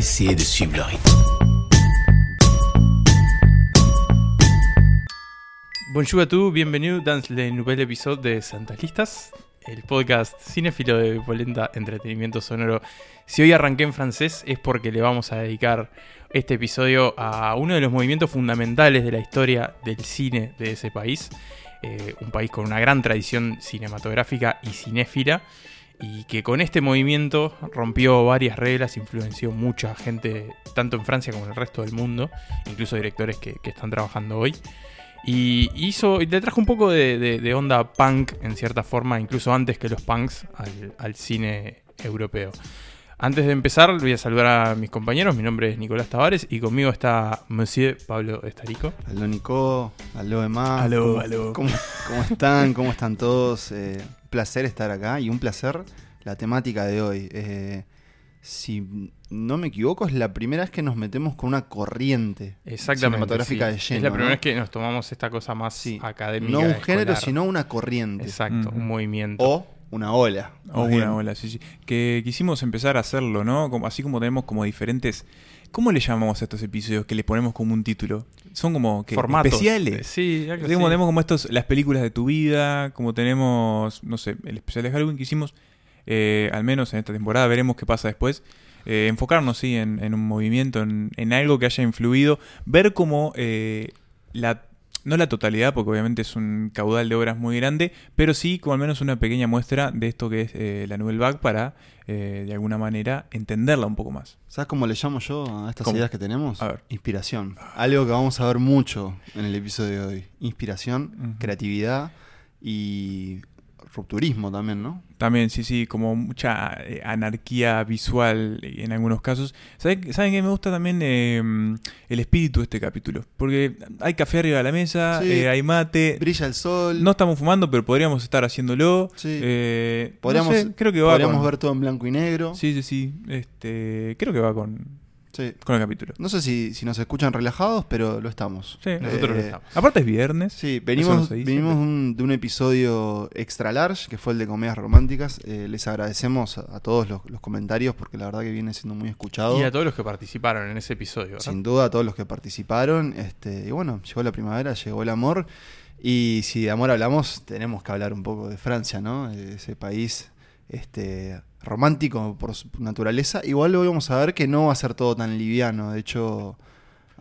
essayer de suivre le rythme. Bonjour a tous, bienvenue dans le nouvel épisode de Santas Listas, el podcast cinéfilo de Polenta Entretenimiento Sonoro. Si hoy arranqué en francés es porque le vamos a dedicar este episodio a uno de los movimientos fundamentales de la historia del cine de ese país, eh, un país con una gran tradición cinematográfica y cinéfila, y que con este movimiento rompió varias reglas, influenció mucha gente, tanto en Francia como en el resto del mundo, incluso directores que, que están trabajando hoy. Y hizo, y le trajo un poco de, de- de onda punk, en cierta forma, incluso antes que los punks, al, al cine europeo. Antes de empezar, voy a saludar a mis compañeros. Mi nombre es Nicolás Tavares y conmigo está Monsieur Pablo Estarico. Aló Nico, aló Emma. Aló, ¿Cómo, aló. ¿cómo, cómo están? ¿Cómo están todos? Eh, placer estar acá y un placer la temática de hoy. Eh, si no me equivoco, es la primera vez que nos metemos con una corriente Exactamente. cinematográfica sí. de lleno. es la primera ¿no? vez que nos tomamos esta cosa más Sí. académica. No un género, escolar. sino una corriente. Exacto, un movimiento. O una ola. O bien. una ola, sí, sí. Que quisimos empezar a hacerlo, ¿no? Como, así como tenemos como diferentes... ¿Cómo le llamamos a estos episodios que le ponemos como un título? Son como que Formatos. especiales. Sí, algo Así como así. tenemos como estos, las películas de tu vida, como tenemos, no sé, el especial de Halloween que hicimos, eh, al menos en esta temporada, veremos qué pasa después. Eh, enfocarnos, sí, en, en un movimiento, en, en algo que haya influido, ver cómo eh, la, no la totalidad, porque obviamente es un caudal de obras muy grande, pero sí como al menos una pequeña muestra de esto que es eh, la Nouvelle Vague para, eh, de alguna manera, entenderla un poco más. ¿Sabes cómo le llamo yo a estas ¿Cómo? ideas que tenemos? A ver. Inspiración. Algo que vamos a ver mucho en el episodio de hoy. Inspiración, creatividad y rupturismo también, ¿no? También, sí, sí, como mucha eh, anarquía visual en algunos casos. ¿Saben, ¿saben qué me gusta también eh, el espíritu de este capítulo? Porque hay café arriba de la mesa, Sí. eh, hay mate. Brilla el sol. No estamos fumando, pero podríamos estar haciéndolo. Sí. Eh, no Podríamos, sé, creo que va podríamos con- ver todo en blanco y negro. Sí, sí, sí. Este, creo que va con, Sí. con el capítulo. No sé si, si nos escuchan relajados, pero lo estamos. Sí, Nosotros lo Eh, estamos. Aparte es viernes. Sí, venimos, venimos un- de un episodio extra large, que fue el de comedias románticas. Eh, les agradecemos a, a todos los, los comentarios, porque la verdad que viene siendo muy escuchado. Y a todos los que participaron en ese episodio. ¿verdad? Sin duda a todos los que participaron. Este, y bueno, llegó la primavera, llegó el amor. Y si de amor hablamos, tenemos que hablar un poco de Francia, ¿no? De Ese país este, romántico por su naturaleza. Igual hoy vamos a ver que no va a ser todo tan liviano. De hecho,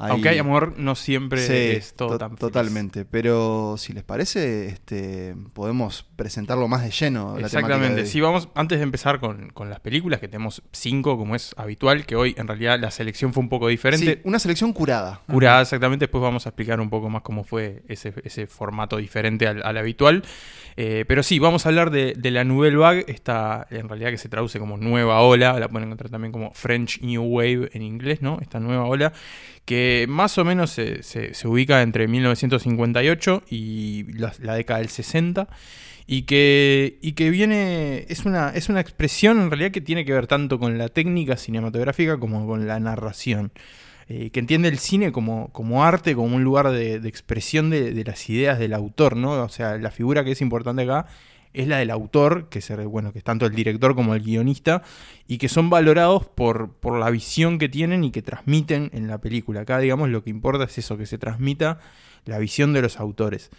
hay- Aunque hay amor, no siempre Sí, es todo to- tan feliz. totalmente. Pero si les parece, este, podemos presentarlo más de lleno. la de Exactamente. Si vamos, antes de empezar con, con las películas, que tenemos cinco, como es habitual, que hoy en realidad la selección fue un poco diferente. Sí, una selección curada. Curada, exactamente. Después vamos a explicar un poco más cómo fue ese, ese formato diferente al, al habitual. Eh, pero sí, vamos a hablar de, la Nouvelle Vague, esta en realidad que se traduce como nueva ola, la pueden encontrar también como French New Wave en inglés, ¿no? Esta nueva ola, que más o menos se, se- se ubica entre 1958 y la, la década del 60. Y que, y que viene, es una, es una expresión en realidad que tiene que ver tanto con la técnica cinematográfica como con la narración eh, que entiende el cine como, como arte, como un lugar de, expresión de, de las ideas del autor, ¿no? O sea, la figura que es importante acá es la del autor, que, se, bueno, que es tanto el director como el guionista, y que son valorados por, por la visión que tienen y que transmiten en la película. Acá, digamos, lo que importa es eso, que se transmita la visión de los autores.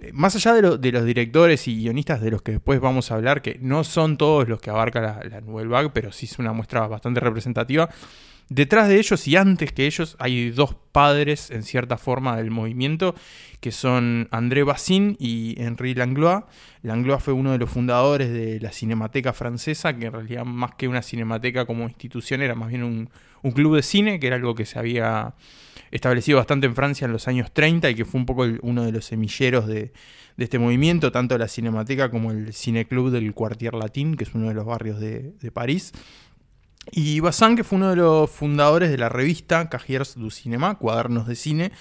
Eh, Más allá de los directores y guionistas de los que después vamos a hablar, que no son todos los que abarca la, la Nouvelle Vague, pero sí es una muestra bastante representativa, Detrás de ellos y antes que ellos hay dos padres en cierta forma del movimiento que son André Bazin y Henri Langlois. Langlois fue uno de los fundadores de la Cinemateca Francesa, que en realidad más que una cinemateca como institución era más bien un, club de cine, que era algo que se había establecido bastante en Francia en los años 30 y que fue un poco el- uno de los semilleros de, este movimiento, tanto la Cinemateca como el Cineclub del Quartier Latín, que es uno de los barrios de París. Y Bazin, que fue uno de los fundadores de la revista Cahiers du Cinéma, Cuadernos de Cine,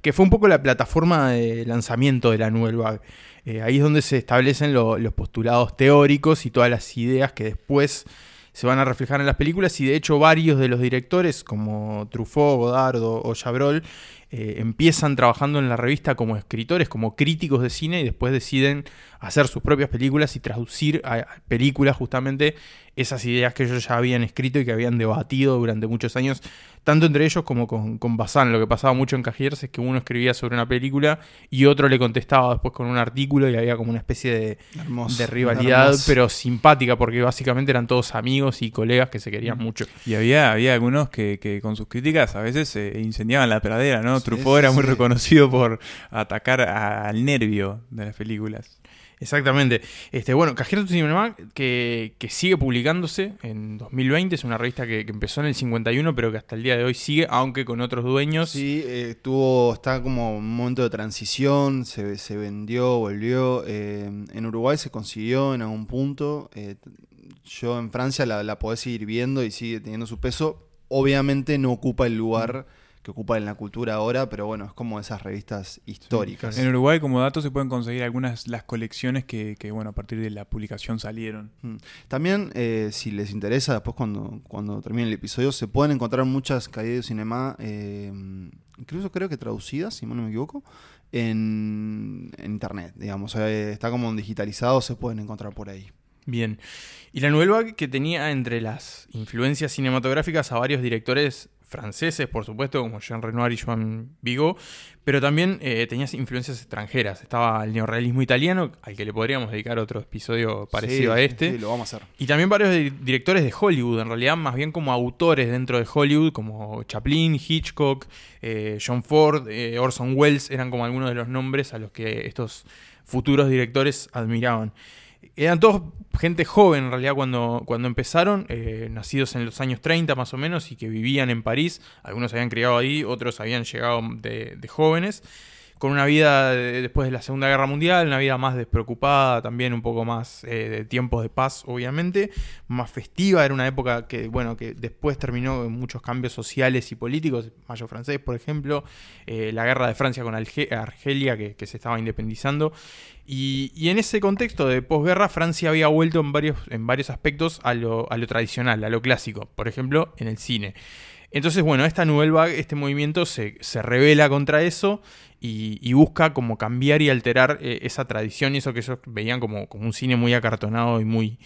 que fue un poco la plataforma de lanzamiento de la Vague. Eh, ahí es donde se establecen lo- los postulados teóricos y todas las ideas que después se van a reflejar en las películas y de hecho varios de los directores como Truffaut, Godard o, o Chabrol eh, empiezan trabajando en la revista como escritores, como críticos de cine y después deciden hacer sus propias películas y traducir a películas justamente esas ideas que ellos ya habían escrito y que habían debatido durante muchos años, tanto entre ellos como con, con Bazán. Lo que pasaba mucho en Cajiers es que uno escribía sobre una película y otro le contestaba después con un artículo y había como una especie de, Hermoso, de rivalidad, hermoso. pero simpática, porque básicamente eran todos amigos y colegas que se querían mucho. Y había, había algunos que, que con sus críticas a veces eh, incendiaban la pradera, ¿no? Sí, Truffaut sí, era muy sí. reconocido por atacar a- al nervio de las películas. Exactamente. Este, bueno, Cajero Cinema, que, que sigue publicándose en 2020, es una revista que, empezó en el 51, pero que hasta el día de hoy sigue, aunque con otros dueños. Sí, eh, tuvo, está como un momento de transición, se, se vendió, volvió. eh, en Uruguay se consiguió en algún punto. eh, yo en Francia la, la podés seguir viendo y sigue teniendo su peso. Obviamente no ocupa el lugar que ocupa en la cultura ahora, pero bueno, es como esas revistas históricas. En Uruguay, como dato, se pueden conseguir algunas las colecciones que, que, bueno, a partir de la publicación salieron. Mm. También, eh, si les interesa, después cuando, cuando termine el episodio, se pueden encontrar muchas caídas de cinema, eh, incluso creo que traducidas, si mal no me equivoco, en, en internet, digamos. Eh, está como digitalizado, se pueden encontrar por ahí. Bien. Y la Vague que tenía entre las influencias cinematográficas a varios directores franceses, por supuesto, como Jean Renoir y Joan Vigo, pero también eh, tenía influencias extranjeras. Estaba el neorrealismo italiano, al que le podríamos dedicar otro episodio parecido Sí, a este. Sí, lo vamos a hacer. Y también varios di- directores de Hollywood, en realidad más bien como autores dentro de Hollywood, como Chaplin, Hitchcock, eh, John Ford, eh, Orson Welles, eran como algunos de los nombres a los que estos futuros directores admiraban. Eran todos gente joven en realidad cuando, cuando empezaron, eh, nacidos en los años 30 más o menos y que vivían en París. Algunos habían criado ahí, otros habían llegado de, de jóvenes con una vida de- después de la Segunda Guerra Mundial, una vida más despreocupada, también un poco más eh, de tiempos de paz, obviamente, más festiva, era una época que, bueno, que después terminó en muchos cambios sociales y políticos, Mayo francés, por ejemplo, eh, la guerra de Francia con Argelia, que, que se estaba independizando, y, en ese contexto de posguerra, Francia había vuelto en varios, en varios aspectos a lo, a lo tradicional, a lo clásico, por ejemplo, en el cine. Entonces, bueno, esta Nouvelle Vague, este movimiento se, se revela contra eso y, y busca como cambiar y alterar eh, esa tradición y eso que ellos veían como, como un cine muy acartonado y muy,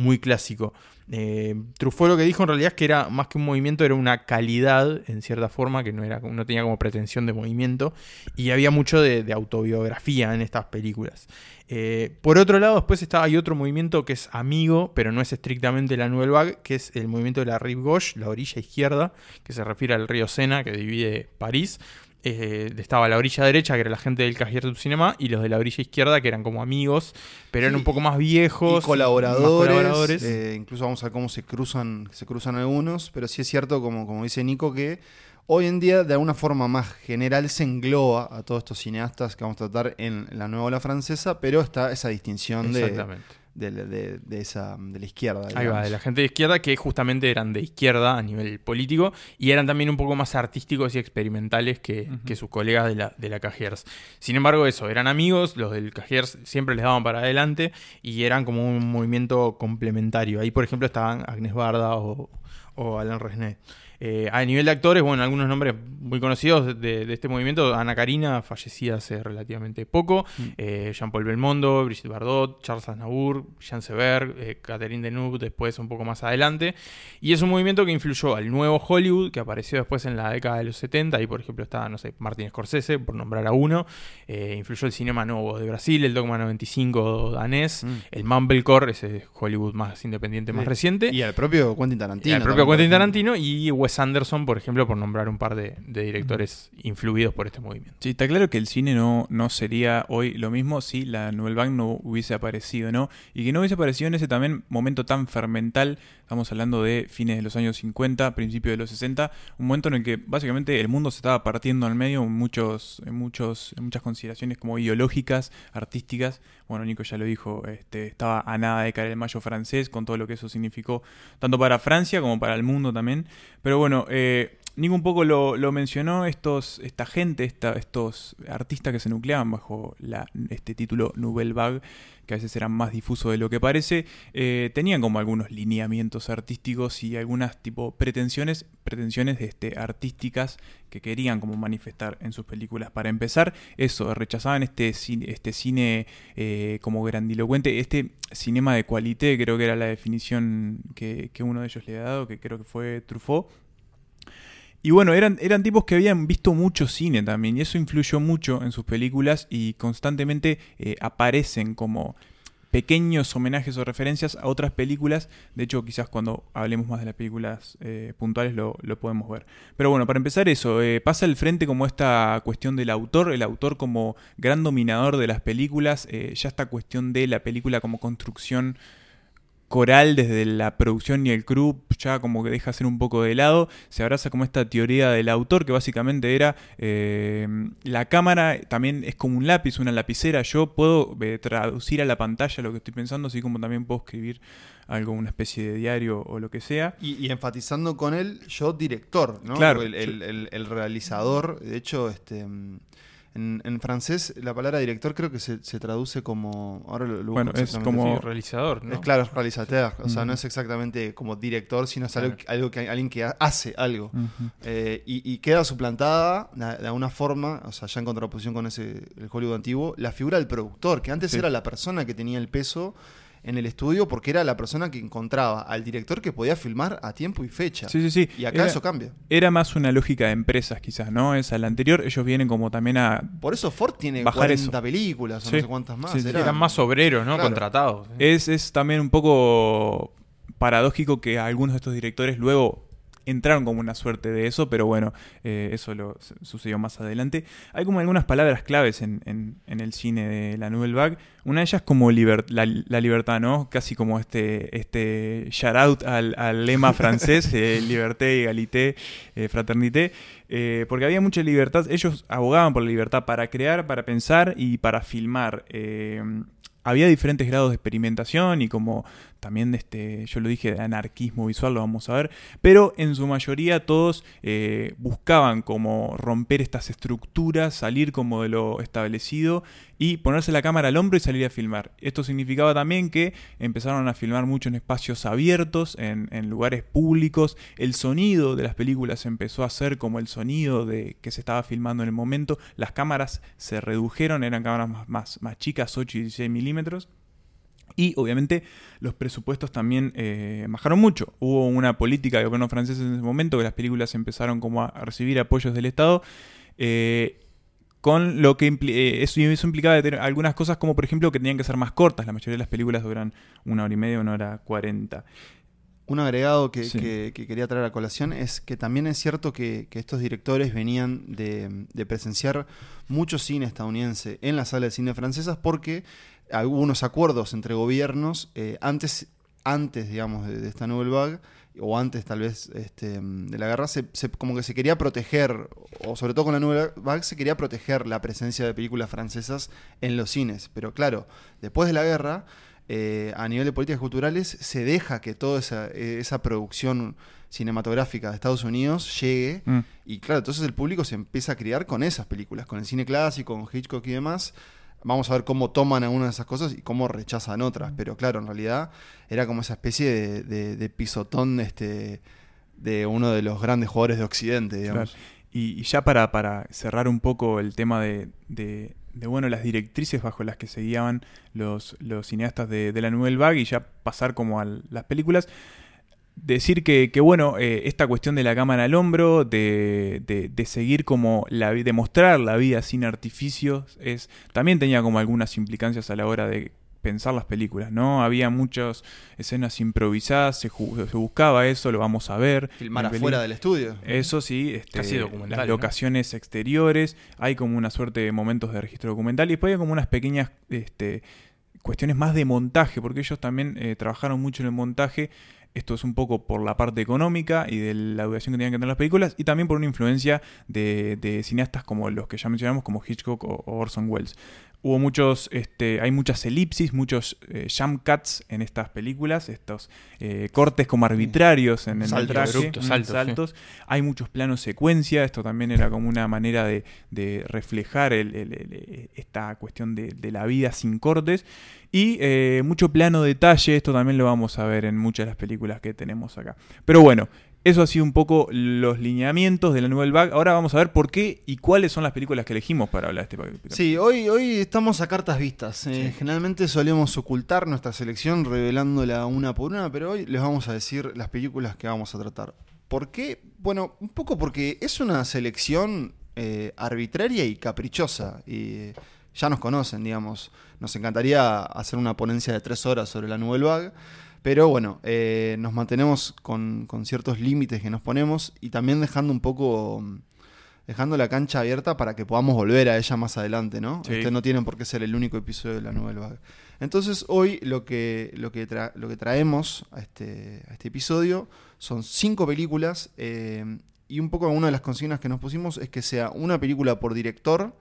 muy clásico. Eh, Truffaut lo que dijo en realidad es que era más que un movimiento, era una calidad en cierta forma, que no, era, no tenía como pretensión de movimiento y había mucho de, autobiografía en estas películas. Eh, por otro lado, después está, hay otro movimiento que es amigo, pero no es estrictamente la Nouvelle Vague, que es el movimiento de la Rive Gauche, la orilla izquierda, que se refiere al río Sena, que divide París. Eh, estaba la orilla derecha, que era la gente del Cahiers du Cinema, y los de la orilla izquierda, que eran como amigos, pero eran Sí, un poco más viejos. Y colaboradores, más colaboradores. eh, incluso vamos a ver cómo se cruzan, se cruzan algunos, pero sí es cierto, como, como dice Nico, que hoy en día de alguna forma más general se engloba a todos estos cineastas que vamos a tratar en la nueva ola francesa, pero está esa distinción de, Exactamente. De, de- de esa, de la izquierda. Ahí va, de la gente de izquierda que justamente eran de izquierda a nivel político y eran también un poco más artísticos y experimentales que, que sus colegas de la, de la Cajiers. Sin embargo, eso, eran amigos, los del Cajiers siempre les daban para adelante y eran como un movimiento complementario. Ahí, por ejemplo, estaban Agnes Barda o, o Alain Resnais. Eh, a nivel de actores, bueno, algunos nombres muy conocidos de, de este movimiento. Ana Karina, fallecida hace relativamente poco. Mm. Eh, Jean-Paul Belmondo, Brigitte Bardot, Charles Aznavour, Jean Seberg, eh, Catherine Deneuve, después un poco más adelante. Y es un movimiento que influyó al nuevo Hollywood, que apareció después en la década de los 70. Ahí, por ejemplo, está, no sé, Martin Scorsese, por nombrar a uno. Influyó el cinema nuevo de Brasil, el Dogma 95 danés, Mm. el Mumblecore, ese Hollywood más independiente, más Sí. reciente. Y al propio Quentin Tarantino. Y al propio Quentin. Tarantino y Wes Anderson, por ejemplo, por nombrar un par de, de directores influidos por este movimiento. Sí, está claro que el cine no, no sería hoy lo mismo si la Nouvelle Vague no hubiese aparecido, ¿no? Y que no hubiese aparecido en ese también momento tan fermental, estamos hablando de fines de los años 50, principios de los 60, un momento en el que básicamente el mundo se estaba partiendo al medio en, muchos, en, muchos, en muchas consideraciones como ideológicas, artísticas. Bueno, Nico ya lo dijo, este, estaba a nada de caer el mayo francés, con todo lo que eso significó, tanto para Francia como para el mundo también. Pero bueno, eh, Nico un poco lo, lo mencionó, estos, esta gente, estos artistas que se nucleaban bajo la, este título Nouvelle Vague, que a veces eran más difusos de lo que parece, eh, tenían como algunos lineamientos artísticos y algunas tipo pretensiones, pretensiones este, artísticas que querían como manifestar en sus películas. Para empezar, eso, rechazaban este cine, este cine eh, como grandilocuente, este cinema de cualité, creo que era la definición que, que uno de ellos le ha dado, que creo que fue Truffaut y bueno, eran, eran tipos que habían visto mucho cine también, y eso influyó mucho en sus películas y constantemente eh, aparecen como pequeños homenajes o referencias a otras películas. De hecho, quizás cuando hablemos más de las películas eh, puntuales lo, lo, podemos ver. Pero bueno, para empezar eso, eh, pasa al frente como esta cuestión del autor, el autor como gran dominador de las películas, ya esta cuestión de la película como construcción coral desde la producción y el crew ya como que deja ser un poco de lado, se abraza como esta teoría del autor que básicamente era eh, la cámara también es como un lápiz, una lapicera, yo puedo eh, traducir a la pantalla lo que estoy pensando, así como también puedo escribir algo, una especie de diario o lo que sea. Y, enfatizando con él, yo director, ¿no? Claro. El, el, el, realizador, de hecho, este en, francés, la palabra director creo que se, traduce como. Ahora lo, bueno, es como realizador, ¿no? Es claro, es realizateur. O sea, no es exactamente como director, sino es algo, que alguien que hace algo. Eh, y, queda suplantada de alguna forma, o sea, ya en contraposición con ese el Hollywood antiguo, la figura del productor, que antes era la persona que tenía el peso en el estudio porque era la persona que encontraba al director que podía filmar a tiempo y fecha. Sí, sí, sí. Y acá eso cambia. Era más una lógica de empresas, quizás, ¿no? Es al anterior, ellos vienen como también a. Por eso Ford tiene bajar 40 películas o no sé cuántas más. Eran más obreros, ¿no? Contratados. Es, es también un poco paradójico que algunos de estos directores luego entraron como una suerte de eso, pero bueno, eh, eso lo sucedió más adelante. Hay como algunas palabras claves en, en, el cine de la Nouvelle Vague. Una de ellas como la, libertad, ¿no? Casi como este, este shout out al, lema francés, eh, liberté, égalité, eh, fraternité, porque había mucha libertad. Ellos abogaban por la libertad para crear, para pensar y para filmar había diferentes grados de experimentación y como también este, yo lo dije, de anarquismo visual, lo vamos a ver, pero en su mayoría todos eh, buscaban como romper estas estructuras, salir como de lo establecido y ponerse la cámara al hombro y salir a filmar. Esto significaba también que empezaron a filmar mucho en espacios abiertos, en, lugares públicos, el sonido de las películas empezó a ser como el sonido de que se estaba filmando en el momento, las cámaras se redujeron, eran cámaras más, más, más chicas, 8 y 16 milímetros, y obviamente los presupuestos también eh, bajaron mucho. Hubo una política de gobierno francés en ese momento que las películas empezaron como a recibir apoyos del Estado. Eh, con lo que eh, eso, implicaba tener algunas cosas como por ejemplo que tenían que ser más cortas. La mayoría de las películas duran una hora y media, una hora cuarenta. Un agregado que, quería traer a colación es que también es cierto que, estos directores venían de, de, presenciar mucho cine estadounidense en las salas de cine francesas porque algunos acuerdos entre gobiernos eh, antes, antes, digamos, de, esta Nouvelle Vague, o antes tal vez este, de la guerra, se, como que se quería proteger, o sobre todo con la Nouvelle Vague, se quería proteger la presencia de películas francesas en los cines. Pero claro, después de la guerra, eh, a nivel de políticas culturales, se deja que toda esa, esa producción cinematográfica de Estados Unidos llegue. Mm. Y claro, entonces el público se empieza a criar con esas películas, con el cine clásico, con Hitchcock y demás. Vamos a ver cómo toman algunas de esas cosas y cómo rechazan otras. Pero claro, en realidad era como esa especie de, pisotón este, de uno de los grandes jugadores de Occidente, digamos. Y, ya para, para, cerrar un poco el tema de, de, bueno, las directrices bajo las que se guiaban los, los cineastas de, la Nouvelle Vague y ya pasar como a las películas decir que, que bueno, eh, esta cuestión de la cámara al hombro, de, de, seguir como la de mostrar la vida sin artificios, es, también tenía como algunas implicancias a la hora de pensar las películas, ¿no? Había muchas escenas improvisadas, se, se buscaba eso, lo vamos a ver. Filmar afuera del estudio. Eso sí, este, las locaciones exteriores, hay como una suerte de momentos de registro documental y después hay como unas pequeñas este, cuestiones más de montaje, porque ellos también eh, trabajaron mucho en el montaje esto es un poco por la parte económica y de la duración que tenían que tener las películas y también por una influencia de, cineastas como los que ya mencionamos, como Hitchcock o, Orson Welles. Hubo muchos, este, hay muchas elipsis, muchos eh, jump cuts en estas películas, estos eh, cortes como arbitrarios en el Saltos. metraje, Abruptos, mm, saltos, saltos. Hay muchos planos secuencia, esto también era como una manera de, de reflejar el- el- el- esta cuestión de, de la vida sin cortes. Y eh, mucho plano detalle, esto también lo vamos a ver en muchas de las películas que tenemos acá. Pero bueno, eso ha sido un poco los lineamientos de la Nouvelle Vague. Ahora vamos a ver por qué y cuáles son las películas que elegimos para hablar de este capítulo. Sí, hoy, hoy estamos a cartas vistas. Eh. Generalmente solemos ocultar nuestra selección revelándola una por una, pero hoy les vamos a decir las películas que vamos a tratar. ¿Por qué? Bueno, un poco porque es una selección eh, arbitraria y caprichosa. Y eh, ya nos conocen, digamos. Nos encantaría hacer una ponencia de tres horas sobre la Nouvelle Vague. Pero bueno, eh, nos mantenemos con, con ciertos límites que nos ponemos y también dejando un poco mm, dejando la cancha abierta para que podamos volver a ella más adelante, ¿no? Sí. Este no tiene por qué ser el único episodio de la Nouvelle Vague. Entonces hoy lo que, lo que, tra- lo que traemos a este, a este episodio son cinco películas eh, y un poco una de las consignas que nos pusimos es que sea una película por director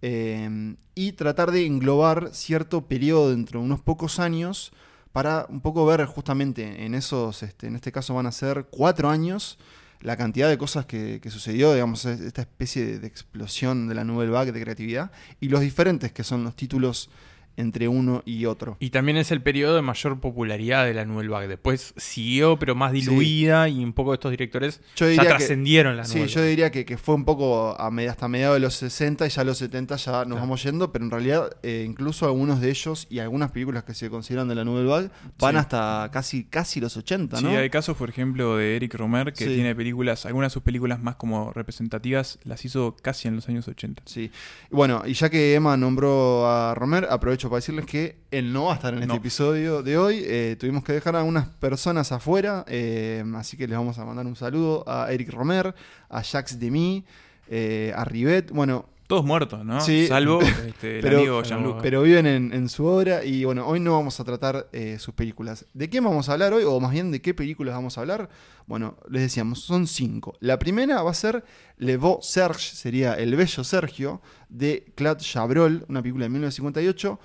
eh, y tratar de englobar cierto periodo dentro de unos pocos años para un poco ver justamente en esos, este, en este caso van a ser cuatro años, la cantidad de cosas que, que sucedió, digamos, es- esta especie de, de explosión de la Nouvelle Vague de creatividad y los diferentes que son los títulos entre uno y otro. Y también es el periodo de mayor popularidad de la Nouvelle Vague. Después siguió, pero más diluida y un poco de estos directores Yo ya trascendieron la Sí, Nouvelle yo diría que, que fue un poco a med- hasta mediados de los 60 y ya a los 70 ya nos Claro. vamos yendo, pero en realidad eh, incluso algunos de ellos y algunas películas que se consideran de la Nouvelle Vague van Sí. hasta casi, casi los 80, Sí, ¿no? hay casos, por ejemplo, de Eric Romer, que Sí. tiene películas, algunas de sus películas más como representativas las hizo casi en los años 80. Sí. Bueno, y ya que Emma nombró a Romer, aprovecho para decirles que él no va a estar en este No. episodio de hoy. Eh, tuvimos que dejar a unas personas afuera, eh, así que les vamos a mandar un saludo a Eric Romer, a Jacques Demy, eh, a Rivet. Bueno, Todos muertos, ¿no? Sí. Salvo este, el Pero- amigo Jean-Luc. pero viven en, en su obra y bueno, hoy no vamos a tratar eh, sus películas. ¿De qué vamos a hablar hoy? O más bien, ¿de qué películas vamos a hablar? Bueno, les decíamos, son cinco. La primera va a ser Le Beau Serge, sería El Bello Sergio, de Claude Chabrol, una película de 1958,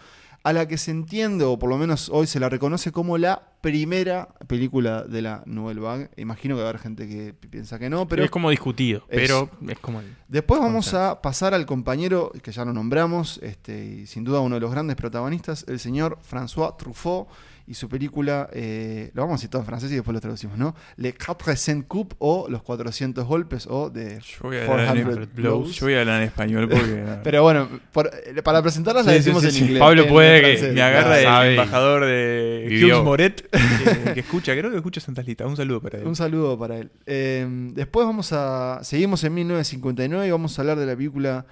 a la que se entiende, o por lo menos hoy se la reconoce como la primera película de la Nouvelle Vague. Imagino que va a haber gente que piensa que no, pero es como discutido, es- pero es como... el- Después vamos a pasar al compañero que ya lo nombramos, este, y sin duda uno de los grandes protagonistas, el señor François Truffaut y su película, eh, lo vamos a decir todo en francés y después lo traducimos, ¿no? Le 400 Coups o Los 400 Golpes o en, 400 blows. Blows. yo voy a hablar en español porque Pero bueno, por- eh, para presentarlas la Sí, decimos sí, en sí, inglés. Pablo en puede que francés, me agarra claro. el sabe. embajador de. Hughes Moret, que, que escucha, creo que escucha Santas Listas. Un saludo para él. Un saludo para él. Eh, después vamos a. Seguimos en 1959 y vamos a hablar de la película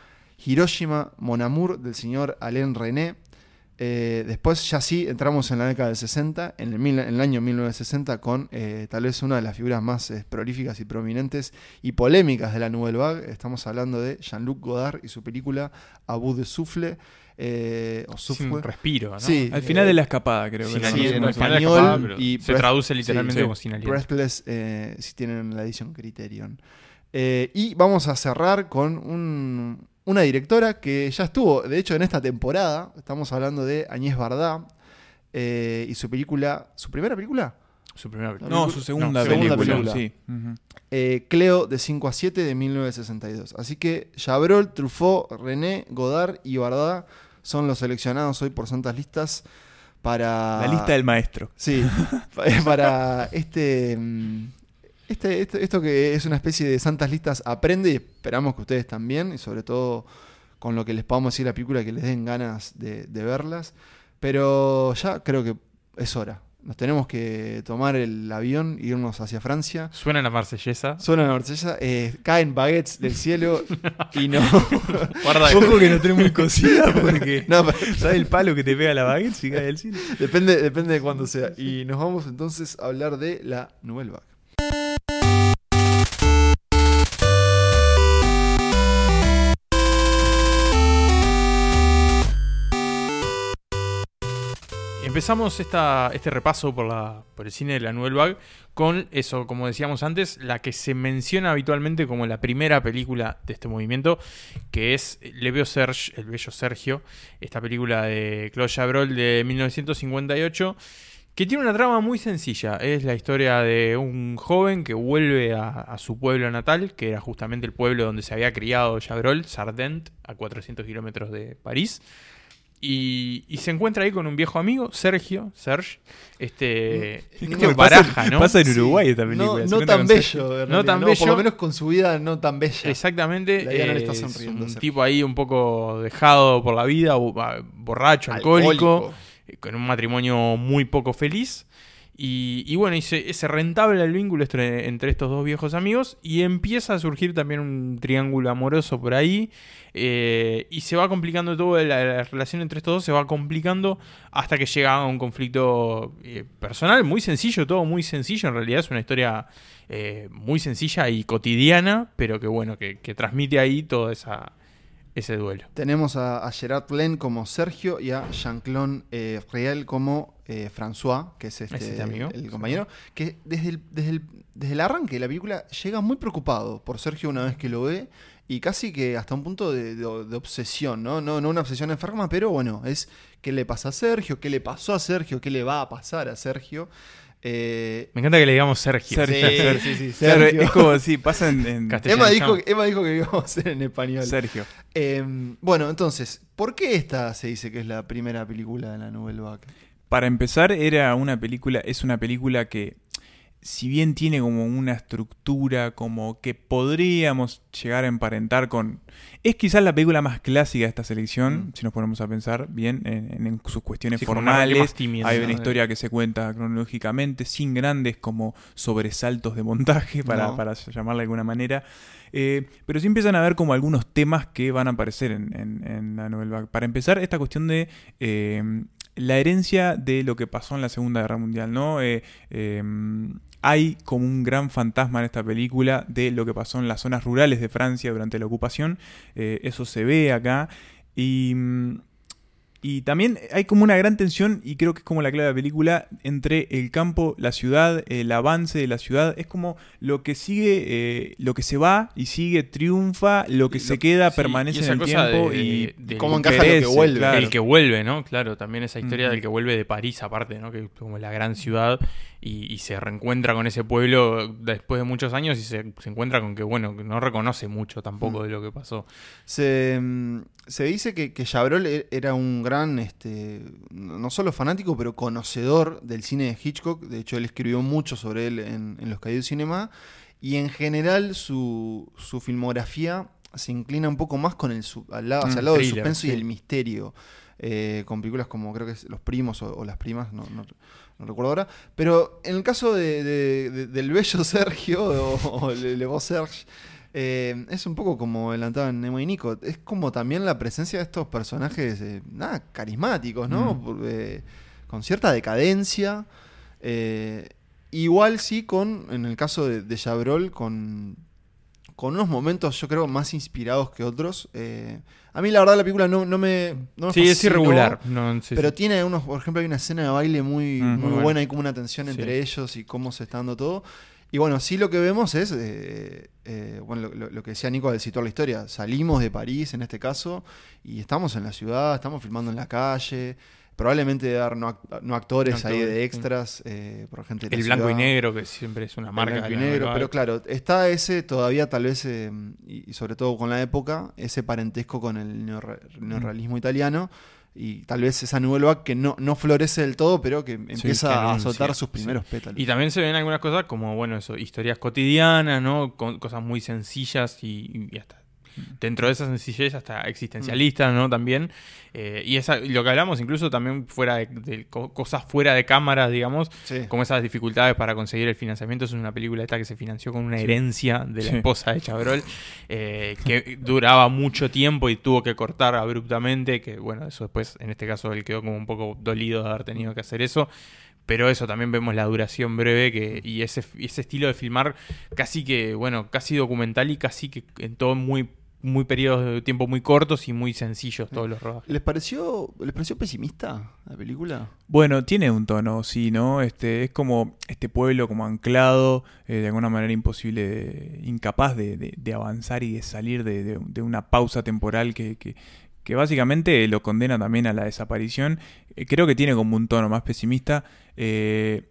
Hiroshima Mon Amour del señor Alain René. Eh, después, ya sí, entramos en la década del 60, en el, mil- en el año 1960, con eh, tal vez una de las figuras más eh, prolíficas y prominentes y polémicas de la Nouvelle Vague. Estamos hablando de Jean-Luc Godard y su película Abu de Souffle. eh, o Sin respiro, ¿no? Sí, Al final eh, de la escapada, creo que sí, en español escapada, y se traduce literalmente sí. como sin aliento. Breathless, eh, si tienen la edición Criterion. Eh, y vamos a cerrar con un- una directora que ya estuvo, de hecho, en esta temporada. Estamos hablando de Agnès Varda eh, y su película, ¿su primera película? Su primera película. No, su segunda, No, segunda película. película. Sí. Ujú. Eh, Cleo de 5 a 7 de 1962. Así que Chabrol, Truffaut, René, Godard y Varda son los seleccionados hoy por Santas Listas para... La lista del maestro. Sí, pa- para este, mm, este, este- esto que es una especie de santas listas aprende y esperamos que ustedes también, y sobre todo con lo que les podamos decir la película, que les den ganas de, de verlas. Pero ya creo que es hora. Nos tenemos que tomar el avión e irnos hacia Francia. Suena la marsellesa. Suena la Marsella, eh, caen baguettes del cielo y no. Guarda Ojo que no tenés muy cosida porque. no, ¿Sabes el palo que te pega la baguette si cae del cine? depende, depende de cuándo sea. Y nos vamos entonces a hablar de la Nouvelle Vague. Empezamos este repaso por el cine de la Nouvelle Vague con eso, como decíamos antes, la que se menciona habitualmente como la primera película de este movimiento, que es Le Beau Serge, El Bello Sergio, esta película de Claude Chabrol de 1958 que tiene una trama muy sencilla. Es la historia de un joven que vuelve a, a, su pueblo natal, que era justamente el pueblo donde se había criado Chabrol, Sardent, a 400 kilómetros de París. Y, y, se encuentra ahí con un viejo amigo, Sergio, Serge, este que baraja, ¿no? Pasa en Uruguay sí. esta película. No, no tan bello, no tan no, bello. Por lo menos con su vida no tan bella. Exactamente. La no le está es sonriendo, un Sergio. tipo ahí un poco dejado por la vida, borracho, alcohólico, Alcohólico. con un matrimonio muy poco feliz. Y, bueno, y se, rentable el vínculo entre, entre, estos dos viejos amigos y empieza a surgir también un triángulo amoroso por ahí eh, y se va complicando todo, la, la, relación entre estos dos se va complicando hasta que llega a un conflicto eh, personal muy sencillo, todo muy sencillo, en realidad es una historia eh, muy sencilla y cotidiana, pero que bueno, que, transmite ahí toda esa ese duelo. Tenemos a, Gerard Len como Sergio y a Jean-Claude eh, Riel como eh, François, que es este, ¿Es este amigo? el compañero, que desde el, desde, el, desde el arranque de la película llega muy preocupado por Sergio una vez que lo ve y casi que hasta un punto de, de, de obsesión, ¿no? ¿no? No una obsesión enferma, pero bueno, es qué le pasa a Sergio, qué le pasó a Sergio, qué le va a pasar a Sergio. Eh, Me encanta que le digamos Sergio. Sergio, sí, Sergio. sí, sí, Sergio. es como si pasa en, en Castellano. Emma, dijo. Emma dijo que íbamos a hacer en español. Sergio. Eh, bueno, entonces, ¿por qué esta se dice que es la primera película de la Nouvelle Vague? Para empezar, era una película, es una película que, si bien tiene como una estructura, como que podríamos llegar a emparentar con. Es quizás la película más clásica de esta selección, Mm. si nos ponemos a pensar bien en, en sus cuestiones Sí, formales. Hay ¿no? una historia que se cuenta cronológicamente, sin grandes como sobresaltos de montaje, para, No. para llamarla de alguna manera. Eh, pero sí empiezan a ver como algunos temas que van a aparecer en la novela. Para empezar, esta cuestión de eh, la herencia de lo que pasó en la Segunda Guerra Mundial, ¿no? Eh, eh, hay como un gran fantasma en esta película de lo que pasó en las zonas rurales de Francia durante la ocupación. Eh, eso se ve acá. Y, mm, y también hay como una gran tensión, y creo que es como la clave de la película, entre el campo, la ciudad, el avance de la ciudad. Es como lo que sigue, eh, lo que se va y sigue, triunfa, lo que Lo- se queda sí, permanece en el tiempo de- y, de- de- cómo encaja lo que perece, vuelve. claro. El que vuelve, ¿no? Claro, también esa historia del que vuelve de París, aparte, ¿no? Que es como la gran ciudad y, y se reencuentra con ese pueblo después de muchos años y se, se encuentra con que, bueno, que no reconoce mucho tampoco Mm. de lo que pasó. Se, mm, se dice que, que Chabrol e- era un gran, este, no solo fanático, pero conocedor del cine de Hitchcock. De hecho, él escribió mucho sobre él en, en Los Caídos Cinema. Y en general su, su filmografía se inclina un poco más con el, al lado, hacia Mm, el lado del suspenso y el misterio. eh, con películas como creo que es Los Primos o, o Las Primas, no, no- no recuerdo ahora. Pero en el caso de, de- de- del bello Sergio o, o Le, Beau Serge, eh, es un poco como adelantaban Nemo y Nico. Es como también la presencia de estos personajes, eh, nada, carismáticos, ¿no? Mm. Eh, con cierta decadencia. igual sí con, en el caso de, de Chabrol, con, con unos momentos yo creo más inspirados que otros. Eh, a mí la verdad la película no, no me... No me Sí, es irregular. No, sí, pero sí. tiene unos, por ejemplo, hay una escena de baile muy, Mm, muy, muy buena, buena. hay como una tensión entre ellos y cómo se está dando todo. Y bueno, sí lo que vemos es, eh, eh, bueno, lo, lo- lo que decía Nico al situar la historia, salimos de París en este caso y estamos en la ciudad, estamos filmando en la calle, probablemente dar no, act- no actores No ahí actores, de sí. extras eh, por gente de El blanco y negro, que siempre es una El marca. blanco y negro, pero claro, está ese todavía tal vez, eh, y sobre todo con la época, ese parentesco con el neorre- neorrealismo italiano, y tal vez esa nueva que no, no florece del todo, pero que empieza que a soltar sus sí. primeros pétalos. Y también se ven algunas cosas como, bueno, eso, historias cotidianas, ¿no? Con cosas muy sencillas y, y hasta dentro de esa sencillez hasta existencialistas, ¿no? También. Eh, y esa, lo que hablamos incluso también fuera de, de co- cosas fuera de cámara, digamos, Sí. como esas dificultades para conseguir el financiamiento. Es una película esta que se financió con una herencia de la Sí. esposa de Chabrol, eh, que duraba mucho tiempo y tuvo que cortar abruptamente, que bueno, eso después, en este caso, él quedó como un poco dolido de haber tenido que hacer eso. Pero eso también vemos la duración breve que, y ese, ese estilo de filmar casi que, bueno, casi documental y casi que en todo muy muy periodos de tiempo muy cortos y muy sencillos todos los rodajes. ¿Les pareció, ¿Les pareció pesimista la película? Bueno, tiene un tono, sí, ¿no? Este, es como este pueblo como anclado, eh, de alguna manera imposible, de- incapaz de, de- de avanzar y de salir de, de- de una pausa temporal que, que- que básicamente lo condena también a la desaparición. Eh, creo que tiene como un tono más pesimista. Eh,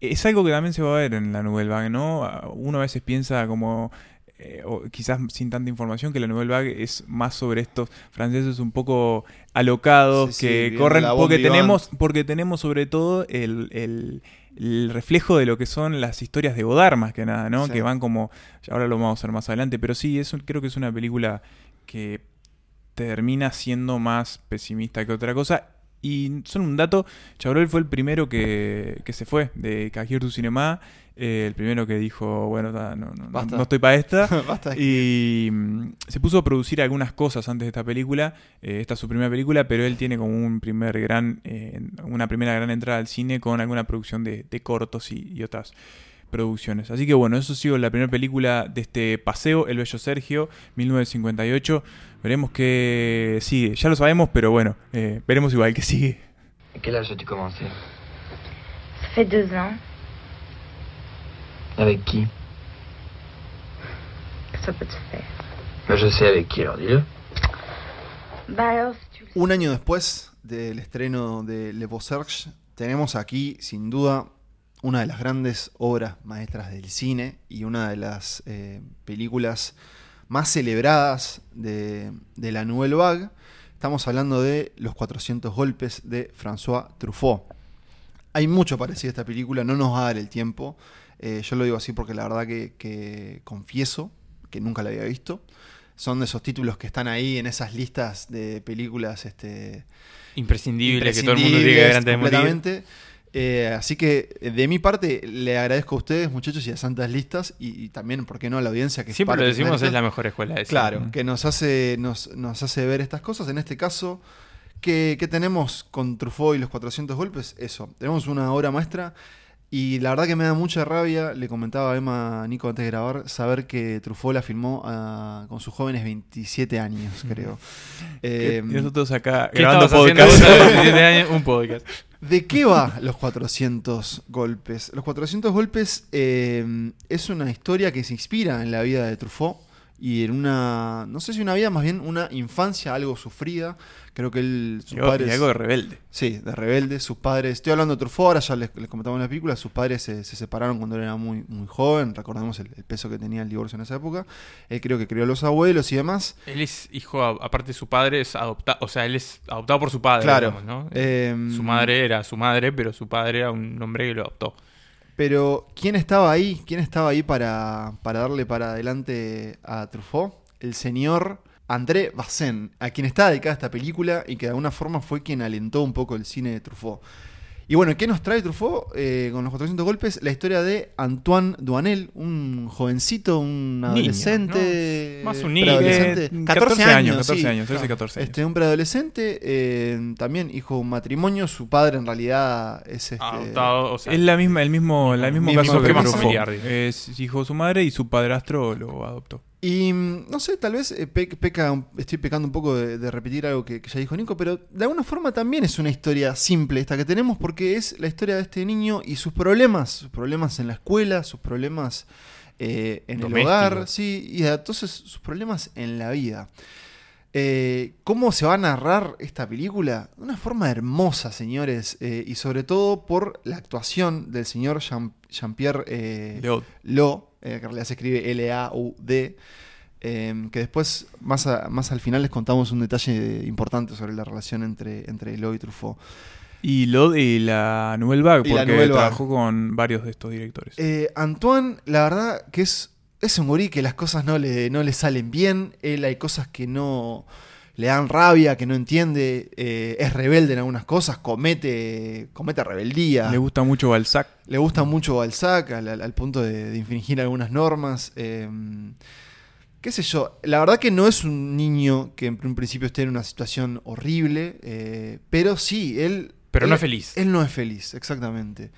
es algo que también se va a ver en la Nouvelle Vague, ¿no? Uno a veces piensa como, eh, o quizás sin tanta información, que la Nouvelle Vague es más sobre estos franceses un poco alocados, Sí, sí, que bien corren, porque tenemos, porque tenemos sobre todo el, el- el reflejo de lo que son las historias de Godard más que nada, ¿no? Sí. Que van como, ahora lo vamos a ver más adelante, pero sí, es creo que es una película que termina siendo más pesimista que otra cosa. Y solo un dato, Chabrol fue el primero que, que se fue de Cajir du Cinema, eh, el primero que dijo, bueno, no, no- no, Basta. no estoy para esta. Basta. Y mm, se puso a producir algunas cosas antes de esta película. Eh, esta es su primera película, pero él tiene como un primer gran, eh, una primera gran entrada al cine con alguna producción de, de cortos y, y otras producciones. Así que bueno, eso ha sido la primera película de este paseo, El Bello Sergio, 1958. Veremos qué sigue. Ya lo sabemos, pero bueno, eh, veremos igual que sigue. Quel âge as-tu commencé Ça fait deux ans. Avec qui Ça peut se faire. Je sais avec qui, alors dis-le. Bah alors, si tu le sais. Un año después del estreno de Le Beau Serge, tenemos aquí, sin duda, una de las grandes obras maestras del cine y una de las eh, películas más celebradas de, de la Nouvelle Vague. Estamos hablando de Los 400 Golpes de François Truffaut. Hay mucho parecido a esta película, no nos va a dar el tiempo. Eh, yo lo digo así porque la verdad que, que confieso que nunca la había visto. Son de esos títulos que están ahí en esas listas de películas este, Imprescindible, que todo el mundo tiene que ver antes de morir. completamente. Eh, así que eh, de mi parte le agradezco a ustedes muchachos y a Santas Listas y, y también, ¿por qué no?, a la audiencia que Siempre lo de decimos, es la mejor escuela de. Claro, que nos hace, nos, nos hace ver estas cosas. En este caso, ¿qué, qué tenemos con Truffaut y los 400 golpes? Eso, tenemos una obra maestra y la verdad que me da mucha rabia, le comentaba a Emma Nico antes de grabar, saber que Truffaut la filmó ah, con sus jóvenes 27 años, creo. Eh, y nosotros acá ¿Qué grabando haciendo podcast. vos a los 17 años? Un podcast. ¿De qué va los 400 golpes? Los 400 golpes eh, es una historia que se inspira en la vida de Truffaut y en una, no sé si una vida, más bien una infancia algo sufrida. Creo que él, sus padres... y algo de rebelde. Sí, de rebelde. Sus padres, estoy hablando de Truffaut, ahora ya les, les comentaba en la película, sus padres se, se separaron cuando él era muy, muy joven, recordemos el, el peso que tenía el divorcio en esa época. Él creo que crió a los abuelos y demás. Él es hijo, aparte de su padre, es adoptado. O sea, él es adoptado por su padre. Claro. digamos, ¿no? Em, Su madre era su madre, pero su padre era un hombre que lo adoptó. Pero, ¿quién estaba ahí? ¿Quién estaba ahí para, para darle para adelante a Truffaut? El señor André Bazin, a quien está dedicada esta película y que de alguna forma fue quien alentó un poco el cine de Truffaut. Y bueno, ¿qué nos trae Truffaut eh, con los 400 golpes? La historia de Antoine Duanel, un jovencito, un adolescente. ¿no? Más un niño. Eh, 14 años, 14 sí. años, 13, 14 años. Este, un preadolescente, eh, también hijo de un matrimonio. Su padre en realidad es este, Adoptado, o sea, Es la misma, el mismo, el mismo Mismo caso que esquema Truffaut. familiar. Es hijo de su madre y su padrastro lo adoptó. Y mm, no sé, tal vez eh, pe- peca, estoy pecando un poco de, de repetir algo que, que ya dijo Nico, pero de alguna forma también es una historia simple esta que tenemos porque es la historia de este niño y sus problemas, sus problemas en la escuela, sus problemas eh, en el hogar, sí, y entonces sus problemas en la vida. Eh, ¿Cómo se va a narrar esta película? De una forma hermosa, señores, eh, y sobre todo por la actuación del señor Jean- Jean-Pierre eh, Leod. lo, eh, que en realidad se escribe L-A-U-D, eh, que después, más, a- más al final, les contamos un detalle importante sobre la relación entre, entre Lo y Truffaut. Y Lod y la Nouvelle Vague, porque Nouvelle Vague. trabajó con varios de estos directores. Eh, Antoine, la verdad que es, es un gurí que las cosas no le, no le salen bien, él hay cosas que no le dan rabia, que no entiende, eh, es rebelde en algunas cosas, comete, comete rebeldía. Le gusta mucho Balzac. Le gusta mucho Balzac al, punto de, de infringir algunas normas. eh, qué sé yo, la verdad que no es un niño que en un principio esté en una situación horrible, eh, pero sí, él... Pero él- no es feliz. Él no es feliz, exactamente.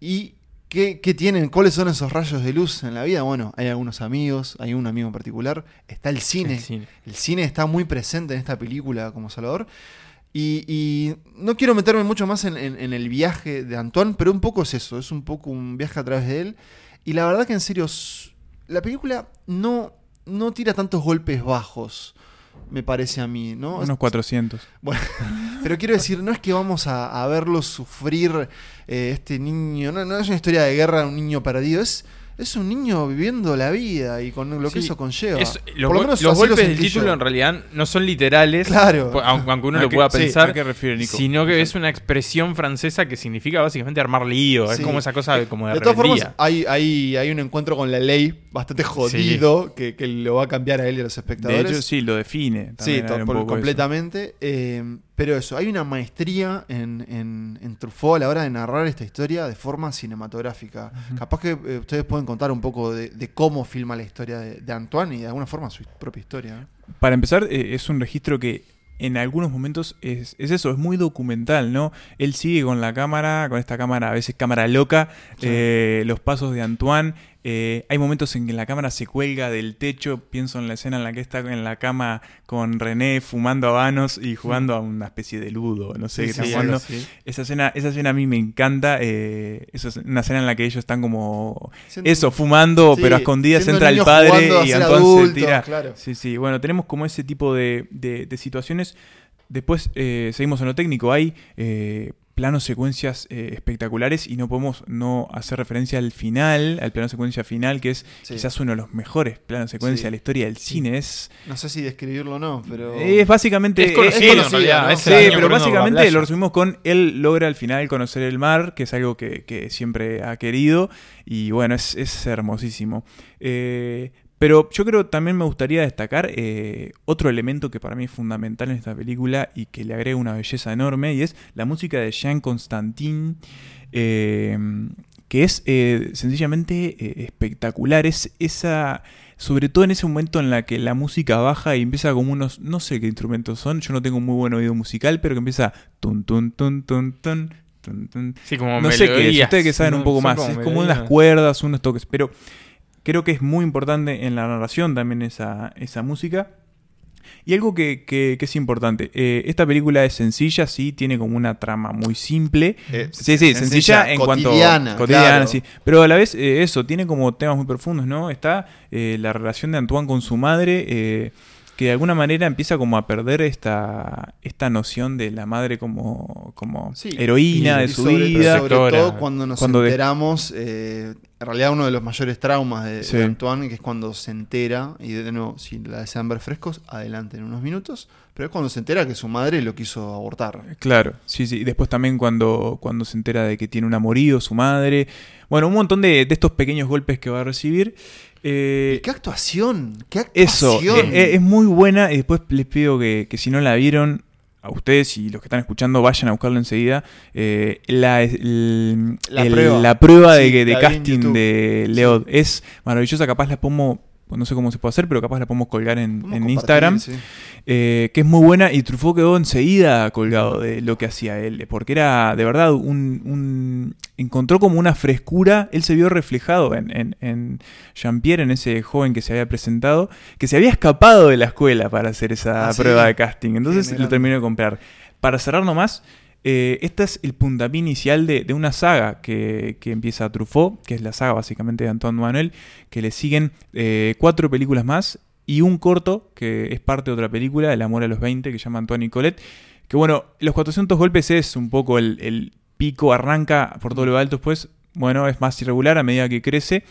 Y ¿Qué, qué tienen? ¿Cuáles son esos rayos de luz en la vida? Bueno, hay algunos amigos, hay un amigo en particular. Está el cine. El cine. El cine está muy presente en esta película como Salvador. Y, y no quiero meterme mucho más en, en- en el viaje de Antoine, pero un poco es eso, es un poco un viaje a través de él. Y la verdad que en serio, la película no, no tira tantos golpes bajos, me parece a mí, ¿no? Unos 400. Bueno, pero quiero decir, no es que vamos a, a verlo sufrir eh, este niño, no, no es una historia de guerra un niño perdido, es, es un niño viviendo la vida y con lo que Sí, eso conlleva. Es- los Por lo menos los lo golpes del título yo. en realidad no son literales, Claro. aunque aunque uno ¿A lo pueda sí, pensar, ¿a qué refiere Nico? sino que es una expresión francesa que significa básicamente armar lío, es Sí. como esa cosa de, como de, De todas formas, hay, hay, hay un encuentro con la ley bastante jodido que, que lo va a cambiar a él y a los De espectadores. hecho, sí, lo define. Sí, también por- eso. completamente. eh, pero eso, hay una maestría en, en, en Truffaut a la hora de narrar esta historia de forma cinematográfica. Capaz que eh, ustedes pueden contar un poco de, de cómo filma la historia de, de Antoine y de alguna forma su propia historia. Para empezar, eh, es un registro que en algunos momentos es, es eso, es muy documental, ¿no? Él sigue con la cámara, con esta cámara, a veces cámara loca, eh, los pasos de Antoine. Eh, hay momentos en que la cámara se cuelga del techo. Pienso en la escena en la que está en la cama con René fumando habanos y jugando a una especie de ludo, no sé Sí, qué sí, jugando. Esa escena, esa escena a mí me encanta. eh, eso es una escena en la que ellos están como Siendo- eso, fumando, pero a escondidas entra el padre y Antoine adultos, se tira. claro. Sí, sí, bueno, tenemos como ese tipo de, de- de situaciones. Después eh, seguimos en lo técnico. Hay eh, planos secuencias eh, espectaculares y no podemos no hacer referencia al final, al plano secuencia final, que es Sí. quizás uno de los mejores planos secuencia Sí. de la historia del cine. Es, No sé si describirlo o no, pero. es básicamente... Es conocido, él- en realidad, ¿no? es Sí, el niño pero básicamente lo resumimos con él logra al final conocer el mar, que es algo que, que siempre ha querido, y bueno, es, es hermosísimo. Eh, pero yo creo también me gustaría destacar eh, otro elemento que para mí es fundamental en esta película y que le agrega una belleza enorme, y es la música de Jean Constantin. eh, que es eh, sencillamente espectacular. Es esa. Sobre todo en ese momento en la que la música baja y empieza como unos. No sé qué instrumentos son. Yo no tengo muy buen oído musical, pero que empieza. Tun, tun, tun, tun, tun, tun, tun. Sí, como No sé qué es. Ustedes que saben ¿no? un poco más. como es como melodías. unas cuerdas, unos toques. Pero creo que es muy importante en la narración también esa, esa música. Y algo que, que- que es importante, eh, esta película es sencilla, sí, tiene como una trama muy simple. Eh, Sí, sí, sencilla, en cotidiana, cuanto cotidiana, claro. sí. Pero a la vez eh, eso tiene como temas muy profundos, ¿no? Está eh, la relación de Antoine con su madre, eh, que de alguna manera empieza como a perder esta, esta noción de la madre como, como Sí, heroína y- de y su sobre, vida. Sobre todo cuando nos Cuando de- enteramos, eh, en realidad uno de los mayores traumas de, Sí. de Antoine, que es cuando se entera, y de nuevo, si la desean ver frescos, adelante en unos minutos, pero es cuando se entera que su madre lo quiso abortar. Claro, sí, sí. Y después también cuando, cuando se entera de que tiene un amorío, su madre. Bueno, un montón de, de estos pequeños golpes que va a recibir. Eh, ¿Y qué actuación? ¿Qué Eso, actuación? eh, eh, es muy buena. Y después les pido que, que si no la vieron, a ustedes y los que están escuchando, vayan a buscarlo enseguida. Eh, la, el- La el- prueba. la prueba de, Sí, casting de Leod es maravillosa. Capaz la podemos, no sé cómo se puede hacer, pero capaz la podemos colgar en, Podemos en compartir, Instagram. sí. eh, que es muy buena. Y Truffaut quedó enseguida colgado de lo que hacía él. Porque era de verdad un. un- encontró como una frescura. Él se vio reflejado en, en, en Jean-Pierre, en ese joven que se había presentado, que se había escapado de la escuela para hacer esa Ah, sí. prueba de casting. Entonces lo terminó de comprar. Para cerrar nomás, eh, este es el puntapié inicial de, una saga que, empieza Truffaut, que es la saga básicamente de Antoine Manuel, que le siguen eh, cuatro películas más y un corto que es parte de otra película, El amor a los 20, que se llama Antoine y Colette. Que bueno, los 400 golpes es un poco el, el pico, arranca por todo lo alto, después, bueno, es más irregular a medida que crece.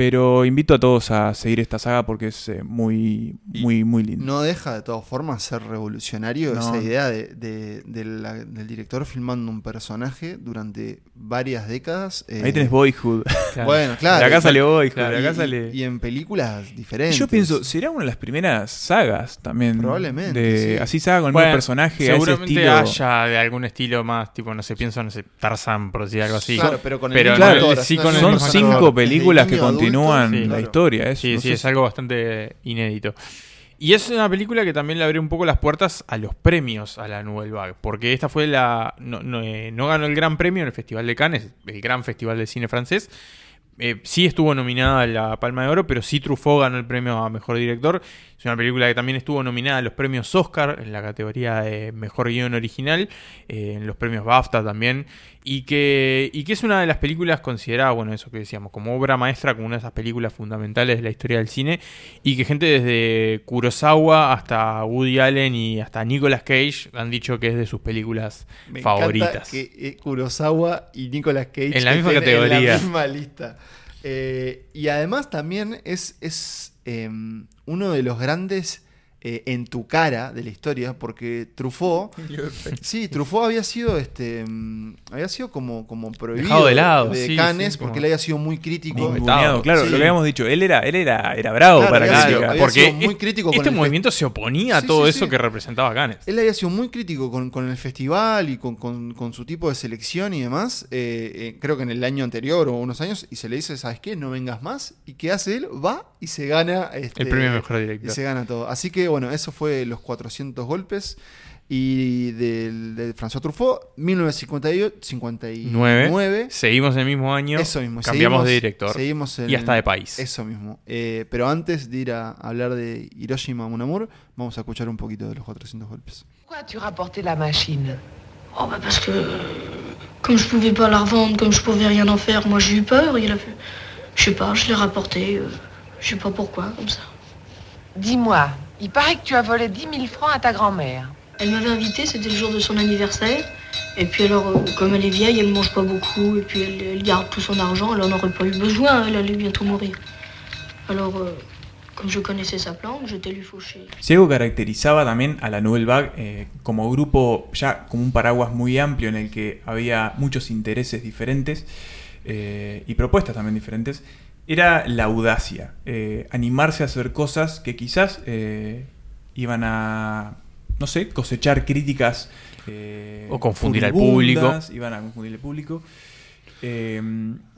Pero invito a todos a seguir esta saga porque es eh, muy, muy, muy lindo. No deja de todas formas ser revolucionario No. esa idea de, de- de la- del director filmando un personaje durante varias décadas. eh, Ahí tenés Boyhood. Claro. Bueno, claro. de acá y- sale Boyhood, claro, de acá y- sale... y en películas Y diferentes. yo pienso, será una de las primeras sagas también. Probablemente, de- sí. Así saga con el Bueno, mismo personaje, a ese seguramente estilo. haya de algún estilo más, tipo, no sé, pienso, no sé, Tarzan, por decir algo así. Claro, pero con el Pero mismo Claro, actor, sí, haciendo con el el Son mismo cinco actor. películas que adulto, continúan sí, la claro. historia. eso, Sí, no sí, sé es algo bastante inédito. Y es una película que también le abrió un poco las puertas a los premios a la Nouvelle Vague, porque esta fue la... No, no, eh, no ganó el gran premio en el Festival de Cannes, el gran festival de cine francés, eh, sí estuvo nominada a la Palma de Oro, pero sí Truffaut ganó el premio a Mejor Director. Es una película que también estuvo nominada a los premios Oscar en la categoría de Mejor Guión Original, eh, en los premios BAFTA también, y que, y que es una de las películas consideradas, bueno, eso que decíamos, como obra maestra, como una de esas películas fundamentales de la historia del cine, y que gente desde Kurosawa hasta Woody Allen y hasta Nicolas Cage han dicho que es de sus películas Me favoritas. que eh, Kurosawa y Nicolas Cage En la misma categoría. En la misma lista. Eh, y además también es, es eh, uno de los grandes eh, en tu cara de la historia, porque Truffaut, sí, Truffaut había sido, este, mm, había sido como, como prohibido Dejado de lado, de sí, Cannes, sí, como- porque él había sido muy crítico. Claro, Sí. lo que habíamos dicho, él era, él era, era bravo Claro, para había sido- crítica. había Porque sido muy crítico con este el movimiento se oponía a Sí, todo sí, eso sí. que representaba Cannes. Él había sido muy crítico con, con el festival y con, con- con su tipo de selección y demás. eh, eh, creo que en el año anterior o unos años. Y se le dice, ¿sabes qué? No vengas más. ¿Y qué hace él? Va y se gana. este, El premio mejor Y director. se gana todo. Así que bueno, eso fue los 400 golpes. Y del, de François Truffaut, 1959. Seguimos en el mismo año. Eso mismo. Cambiamos seguimos- de director. seguimos en- y hasta de país. Eso mismo. Eh, pero antes de ir a hablar de Hiroshima Mon Amour, vamos a escuchar un poquito de los 400 golpes. Pourquoi as-tu rapporté la machine Oh bah parce que comme je pouvais pas la revendre, comme je pouvais rien en faire, moi j'ai eu peur. Il a fait, je sais pas, je l'ai rapporté. euh, je sais pas pourquoi, comme ça. Dis-moi, il paraît que tu as volé 10 000 francs à ta grand-mère. Elle m'avait invité, c'était le jour de son anniversaire. Et puis alors, euh, comme elle est vieille, elle mange pas beaucoup. Et puis elle, elle garde tout son argent. Elle en aurait pas eu besoin. Elle allait bientôt mourir. Alors, euh, comme je connaissais sa planque, j'étais lui fauché. Si algo caracterizaba también a la Nouvelle Vague eh, como grupo, ya como un paraguas muy amplio en el que había muchos intereses diferentes eh, y propuestas también diferentes, era la audacia, eh, animarse a hacer cosas que quizás eh, iban a, no sé, cosechar críticas. eh, O confundir al furibundas, Iban a confundir al público. Eh,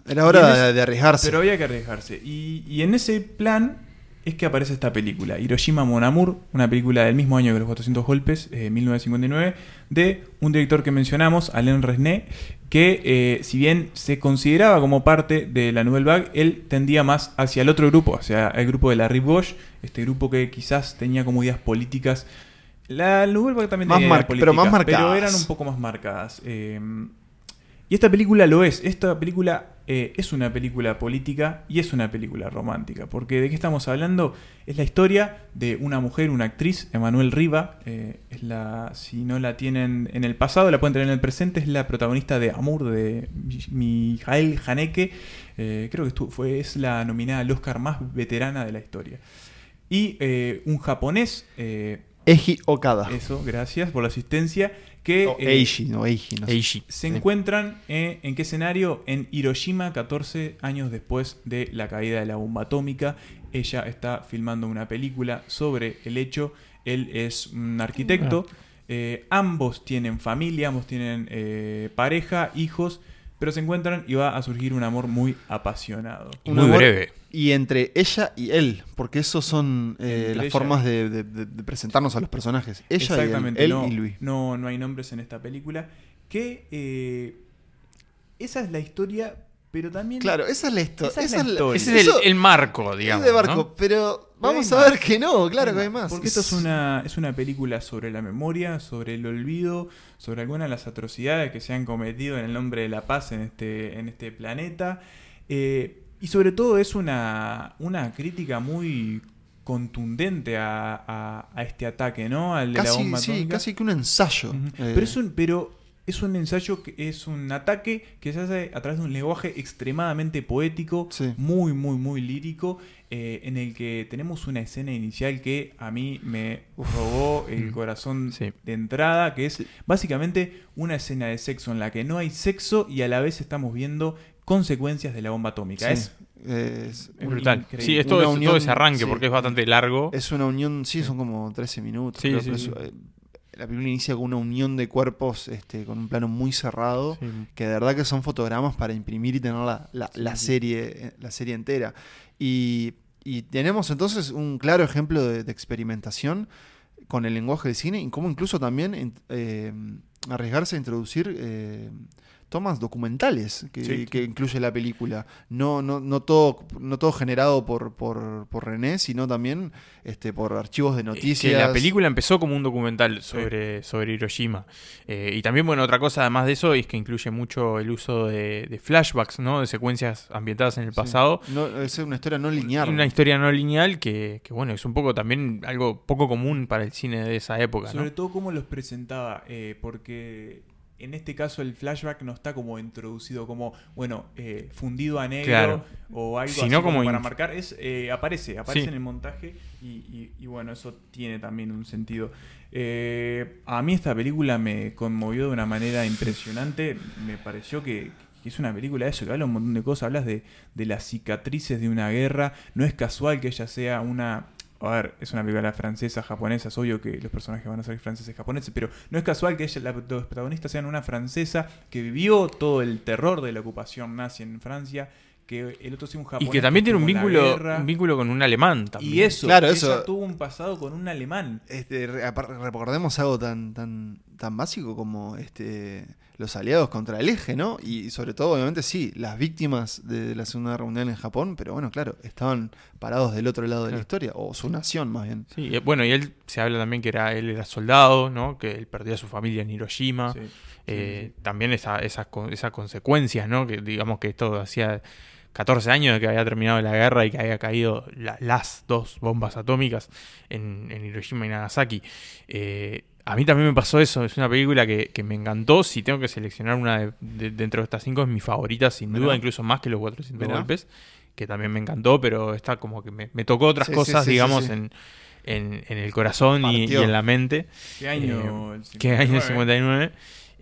Era hora ese- de arriesgarse. pero había que arriesgarse. Y, y en ese plan es que aparece esta película, Hiroshima Mon Amour, una película del mismo año que Los 400 Golpes, eh, 1959, de un director que mencionamos, Alain Resnais, que eh, si bien se consideraba como parte de la Nouvelle Vague, él tendía más hacia el otro grupo, hacia el grupo de la Rive Gauche, este grupo que quizás tenía como ideas políticas. La Nouvelle Vague también Más tenía ideas pero más políticas, pero marcadas. eran un poco más marcadas. Eh, y esta película lo es. Esta película eh, es una película política y es una película romántica. Porque de qué estamos hablando? Es la historia de una mujer, una actriz, Emanuel Riva. eh, es la, si no la tienen en el pasado, la pueden tener en el presente. Es la protagonista de Amour de Mi- Mijael Haneke. Eh, creo que estuvo- fue, es la nominada al Oscar más veterana de la historia. Y un japonés. Eiji Okada. eso, gracias por la asistencia. Que, eh, Eiji, no Eiji. No sé. Eiji. se encuentran eh, en qué escenario? En Hiroshima, 14 años después de la caída de la bomba atómica. Ella está filmando una película sobre el hecho. Él es un arquitecto. Eh, ambos tienen familia, ambos tienen eh, pareja, hijos, pero se encuentran y va a surgir un amor muy apasionado. Y Un muy amor- breve. Y entre ella y él, porque esos son eh, las ella formas y- de, de- de- de presentarnos a los personajes. Ella y él, Exactamente, él no, y Luis. No, no hay nombres en esta película. Que eh, esa es la historia, pero también. Claro, esa es la historia. Esa es la historia. Ese es el, marco, digamos. es de barco, ¿no? pero vamos a ver más. que no, claro que hay más. Porque esto es una, es una película sobre la memoria, sobre el olvido, sobre algunas de las atrocidades que se han cometido en el nombre de la paz en este, en este planeta. Eh, y sobre todo es una, una crítica muy contundente a, a- a este ataque, ¿no? Al de la bomba sí, atómica. casi que un ensayo. Eh, Pero es un, pero es un ensayo que es un ataque que se hace a través de un lenguaje extremadamente poético, Sí. muy, muy, muy lírico, eh, en el que tenemos una escena inicial que a mí me robó el Mm. corazón Sí. de entrada, que es básicamente una escena de sexo en la que no hay sexo y a la vez estamos viendo consecuencias de la bomba atómica. sí, Es es, Es brutal. Increíble. Sí, es todo, es- todo unión, ese arranque sí. porque es bastante largo. es una unión, sí, son como 13 minutos. Sí, creo, sí, pero sí. es- eh, la película inicia con una unión de cuerpos este, con un plano muy cerrado. Sí. que de verdad que son fotogramas para imprimir y tener la, la- Sí, la sí. serie eh, la serie entera y y tenemos entonces un claro ejemplo de, de experimentación con el lenguaje del cine y cómo incluso también eh, arriesgarse a introducir eh, tomas documentales que, Sí. que incluye la película. No, no, no, todo, no todo generado por, por, por René, sino también este, por archivos de Es noticias. Que la película empezó como un documental sobre, sobre Hiroshima. Eh, y también, bueno, otra cosa además de eso es que incluye mucho el uso de, de flashbacks, ¿no? De secuencias ambientadas en el Sí. pasado. No, es una historia no lineal. Una historia no lineal que, que, bueno, es un poco también algo poco común para el cine de esa época, ¿no? Sobre todo cómo los presentaba, eh, porque en este caso el flashback no está como introducido como, bueno, eh, fundido a negro Claro. o algo Sino así como, como para marcar. Es, eh, aparece, aparece Sí. en el montaje y, y- y bueno, eso tiene también un sentido. Eh, a mí esta película me conmovió de una manera impresionante. Me pareció que, que es una película de eso, que habla un montón de cosas. Hablas de, de las cicatrices de una guerra. No es casual que ella sea una... A ver, es una película francesa, japonesa, es obvio que los personajes van a ser franceses, japoneses, pero no es casual que ella, la- los protagonistas sean una francesa que vivió todo el terror de la ocupación nazi en Francia, que el otro sea un Y japonés. que también tiene un vínculo, un vínculo con un alemán también. Y eso, Claro, ella eso- tuvo un pasado con un alemán. Este, recordemos algo tan, tan, tan básico como este, los aliados contra el eje, ¿no? Y sobre todo, obviamente, sí, las víctimas de la Segunda Guerra Mundial en Japón, pero bueno, claro, estaban parados del otro lado de la historia, o su nación más bien. Sí, eh, bueno, y él se habla también que era él era soldado, ¿no? Que él perdió a su familia en Hiroshima. Sí, sí, Eh, sí. También esa, esas, con- esas consecuencias, ¿no? Que digamos que esto hacía 14 años de que había terminado la guerra y que había caído la- las dos bombas atómicas en, en Hiroshima y Nagasaki. Eh, a mí también me pasó eso, es una película que, que me encantó. Si tengo que seleccionar una de, de- dentro de estas cinco, es mi favorita, sin duda, incluso más que los 400 Mirá. golpes, que también me encantó, pero está como que me, me tocó otras Sí, cosas, sí, sí, digamos, sí. En, en, en el corazón y, en la mente. ¿Qué año? el ¿Qué año el 59?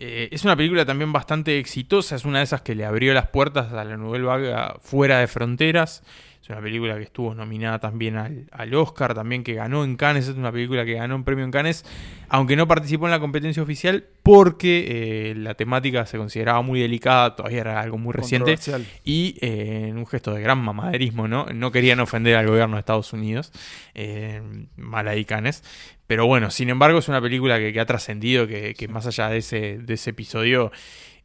59? Eh, es una película también bastante exitosa, es una de esas que le abrió las puertas a la Nouvelle Vague a- fuera de fronteras. Es una película que estuvo nominada también al, al Oscar, también que ganó en Cannes, es una película que ganó un premio en Cannes, aunque no participó en la competencia oficial porque eh, la temática se consideraba muy delicada, todavía era algo muy reciente y eh, en un gesto de gran mamaderismo, ¿no? No querían ofender al gobierno de Estados Unidos, eh, mal ahí Canes. Pero bueno, sin embargo, es una película que, que ha trascendido, que, que más allá de ese, de ese episodio,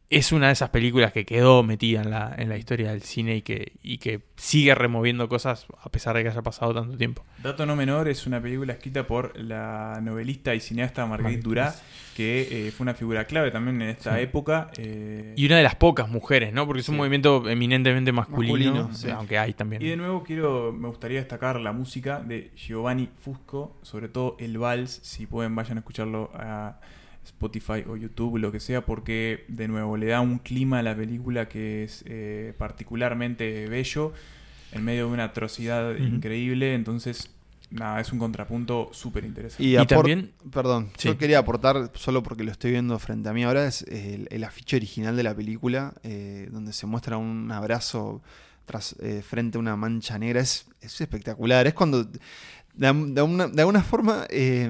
es una de esas películas que quedó metida en la, en la historia del cine y que, y que sigue removiendo cosas a pesar de que haya pasado tanto tiempo. Dato no menor, es una película escrita por la novelista y cineasta Marguerite Duras, que eh, fue una figura clave también en esta Sí. época. eh, Y una de las pocas mujeres, ¿no? Porque es un Sí. movimiento eminentemente masculino, Masculino, sí. aunque hay también. Y de nuevo quiero, me gustaría destacar la música de Giovanni Fusco, sobre todo el vals, si pueden vayan a escucharlo a Spotify o YouTube, lo que sea, porque de nuevo le da un clima a la película que es eh, particularmente bello, en medio de una atrocidad increíble, entonces nada, es un contrapunto súper interesante. Y, Y también- Perdón, Sí. yo quería aportar, solo porque lo estoy viendo frente a mí ahora, es el, el afiche original de la película, eh, donde se muestra un abrazo tras, eh, frente a una mancha negra. Es, es espectacular. Es cuando, de, de una- de alguna forma, eh,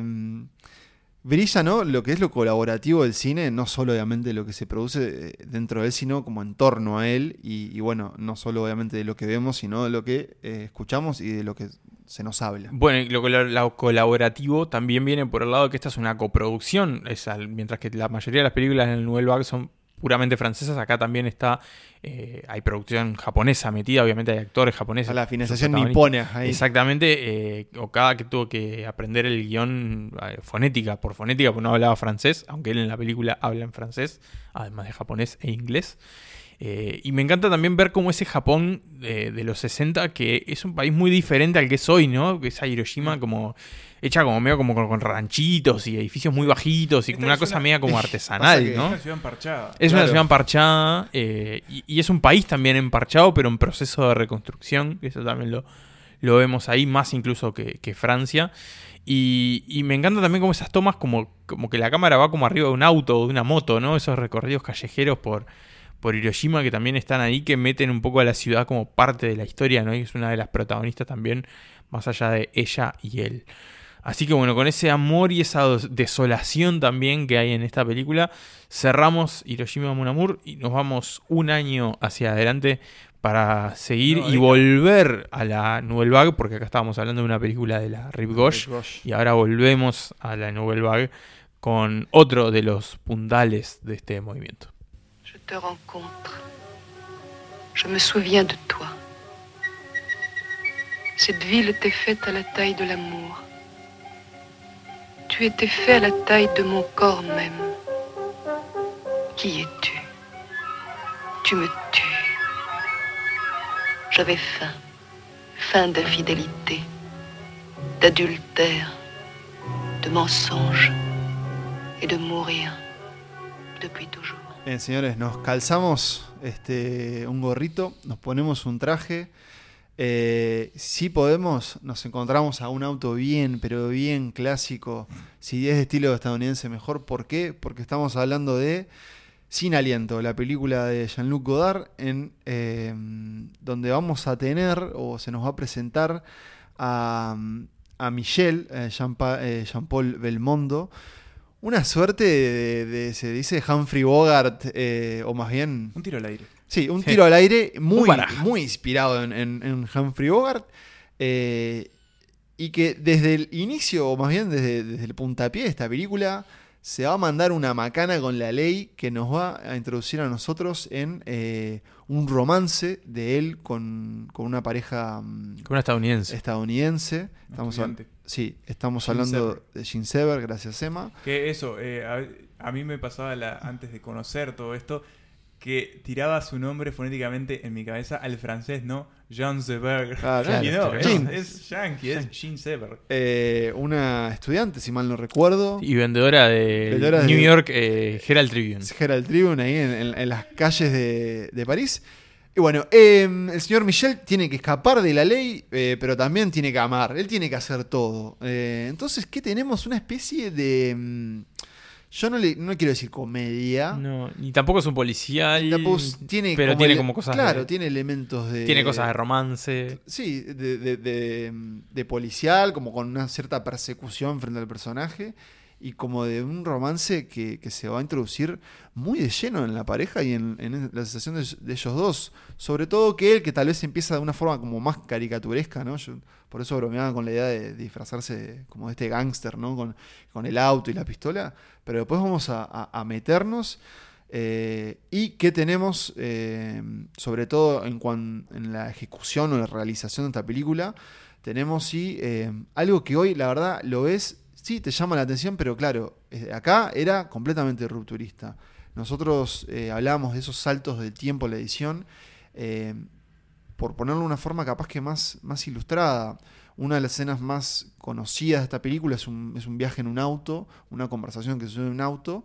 brilla ¿no? lo que es lo colaborativo del cine, no solo obviamente lo que se produce eh, dentro de él, sino como en torno a él. Y, bueno, no solo obviamente de lo que vemos, sino de lo que eh, escuchamos y de lo que se nos habla. Bueno, y lo colaborativo también viene por el lado de que esta es una coproducción, es al- mientras que la mayoría de las películas en el Nouvelle Vague son puramente francesas, acá también está, eh, hay producción japonesa metida, obviamente hay actores japoneses. A la financiación nipona ahí. Exactamente, eh, Okada que tuvo que aprender el guion eh, fonética por fonética, porque no hablaba francés, aunque él en la película habla en francés, además de japonés e inglés. Eh, y me encanta también ver cómo ese Japón de los 60, que es un país muy diferente al que es hoy, ¿no? Que esa Hiroshima como hecha como medio como con, con ranchitos y edificios muy bajitos y como una cosa una- media como artesanal, que- Es ¿no? una ciudad emparchada. Es una ciudad emparchada eh, y, y es un país también emparchado, pero en proceso de reconstrucción. Eso también lo, lo vemos ahí, más incluso que, que Francia. Y, y me encanta también como esas tomas, como, como que la cámara va como arriba de un auto o de una moto, ¿no? Esos recorridos callejeros por, por Hiroshima que también están ahí, que meten un poco a la ciudad como parte de la historia, ¿no? Y es una de las protagonistas también, más allá de ella y él. Así que bueno, con ese amor y esa desolación también que hay en esta película, cerramos Hiroshima Mon Amour y nos vamos un año hacia adelante para seguir No, y volver a la Nouvelle Vague, porque acá estábamos hablando de una película de la Rive Gauche, y ahora volvemos a la Nouvelle Vague con otro de los puntales de este movimiento. Je te rencontre. Je me souviens de toi. Cette ville était faite à la taille de l'amour. Tu étais fait à la taille de mon corps même. Qui es-tu? Tu me tues. J'avais faim. Faim d'infidélité, d'adultère, de mensonge et de mourir depuis toujours. Bien, señores, nos calzamos un gorrito, nos ponemos un traje. Eh, si podemos, nos encontramos a un auto bien, pero bien clásico. Si es de estilo estadounidense, mejor. ¿Por qué? Porque estamos hablando de Sin Aliento, la película de Jean-Luc Godard, en, eh, donde vamos a tener, o se nos va a presentar, a, a Michel, eh, eh, Jean-Paul Belmondo. Una suerte de, de- se dice Humphrey Bogart, eh, o más bien Un tiro al aire. Sí, un tiro al aire muy, muy inspirado en, en- en Humphrey Bogart. eh, y que desde el inicio, o más bien desde, desde el puntapié de esta película, se va a mandar una macana con la ley que nos va a introducir a nosotros en eh, un romance de él con, con una pareja mm, Con una estadounidense. estadounidense. Estamos, estudiante. sí, estamos hablando Sever. de Gene Sever, gracias Emma. Que eso, eh, a, a mí me pasaba la- antes de conocer todo esto, que tiraba su nombre fonéticamente en mi cabeza al francés, ¿no? Jean Seberg. Claro, y no, claro. es, Jean. es yankee, es Jean Seberg. Eh, una estudiante, si mal no recuerdo. Y vendedora de Vendedora New de- York eh, Herald Tribune. Herald Tribune ahí en, en- en las calles de, de París. Y bueno, eh, el señor Michel tiene que escapar de la ley, eh, pero también tiene que amar. Él tiene que hacer todo. Eh, entonces, ¿qué tenemos? Una especie de. mm, Yo no le no quiero decir comedia. No, y tampoco es un policial. Tampoco tiene pero como tiene como cosas. Claro, de, tiene elementos de. tiene cosas de romance. Sí, de- de- de policial, como con una cierta persecución frente al personaje. Y como de un romance que, que se va a introducir muy de lleno en la pareja y en, la sensación de, ellos dos. Sobre todo que él, que tal vez empieza de una forma como más caricaturesca, ¿no? Yo por eso bromeaba con la idea de disfrazarse como de este gángster, ¿no? Con, con el auto y la pistola. Pero después vamos a, meternos. eh, y qué tenemos, eh, sobre todo en, cuan- en la ejecución o la realización de esta película, tenemos sí eh, algo que hoy, la verdad, lo ves, sí, te llama la atención, pero claro, eh, acá era completamente rupturista. Nosotros eh, hablábamos de esos saltos del tiempo la edición, eh, por ponerlo de una forma capaz que más, más ilustrada. Una de las escenas más conocidas de esta película es un, es un viaje en un auto, una conversación que sucede en un auto.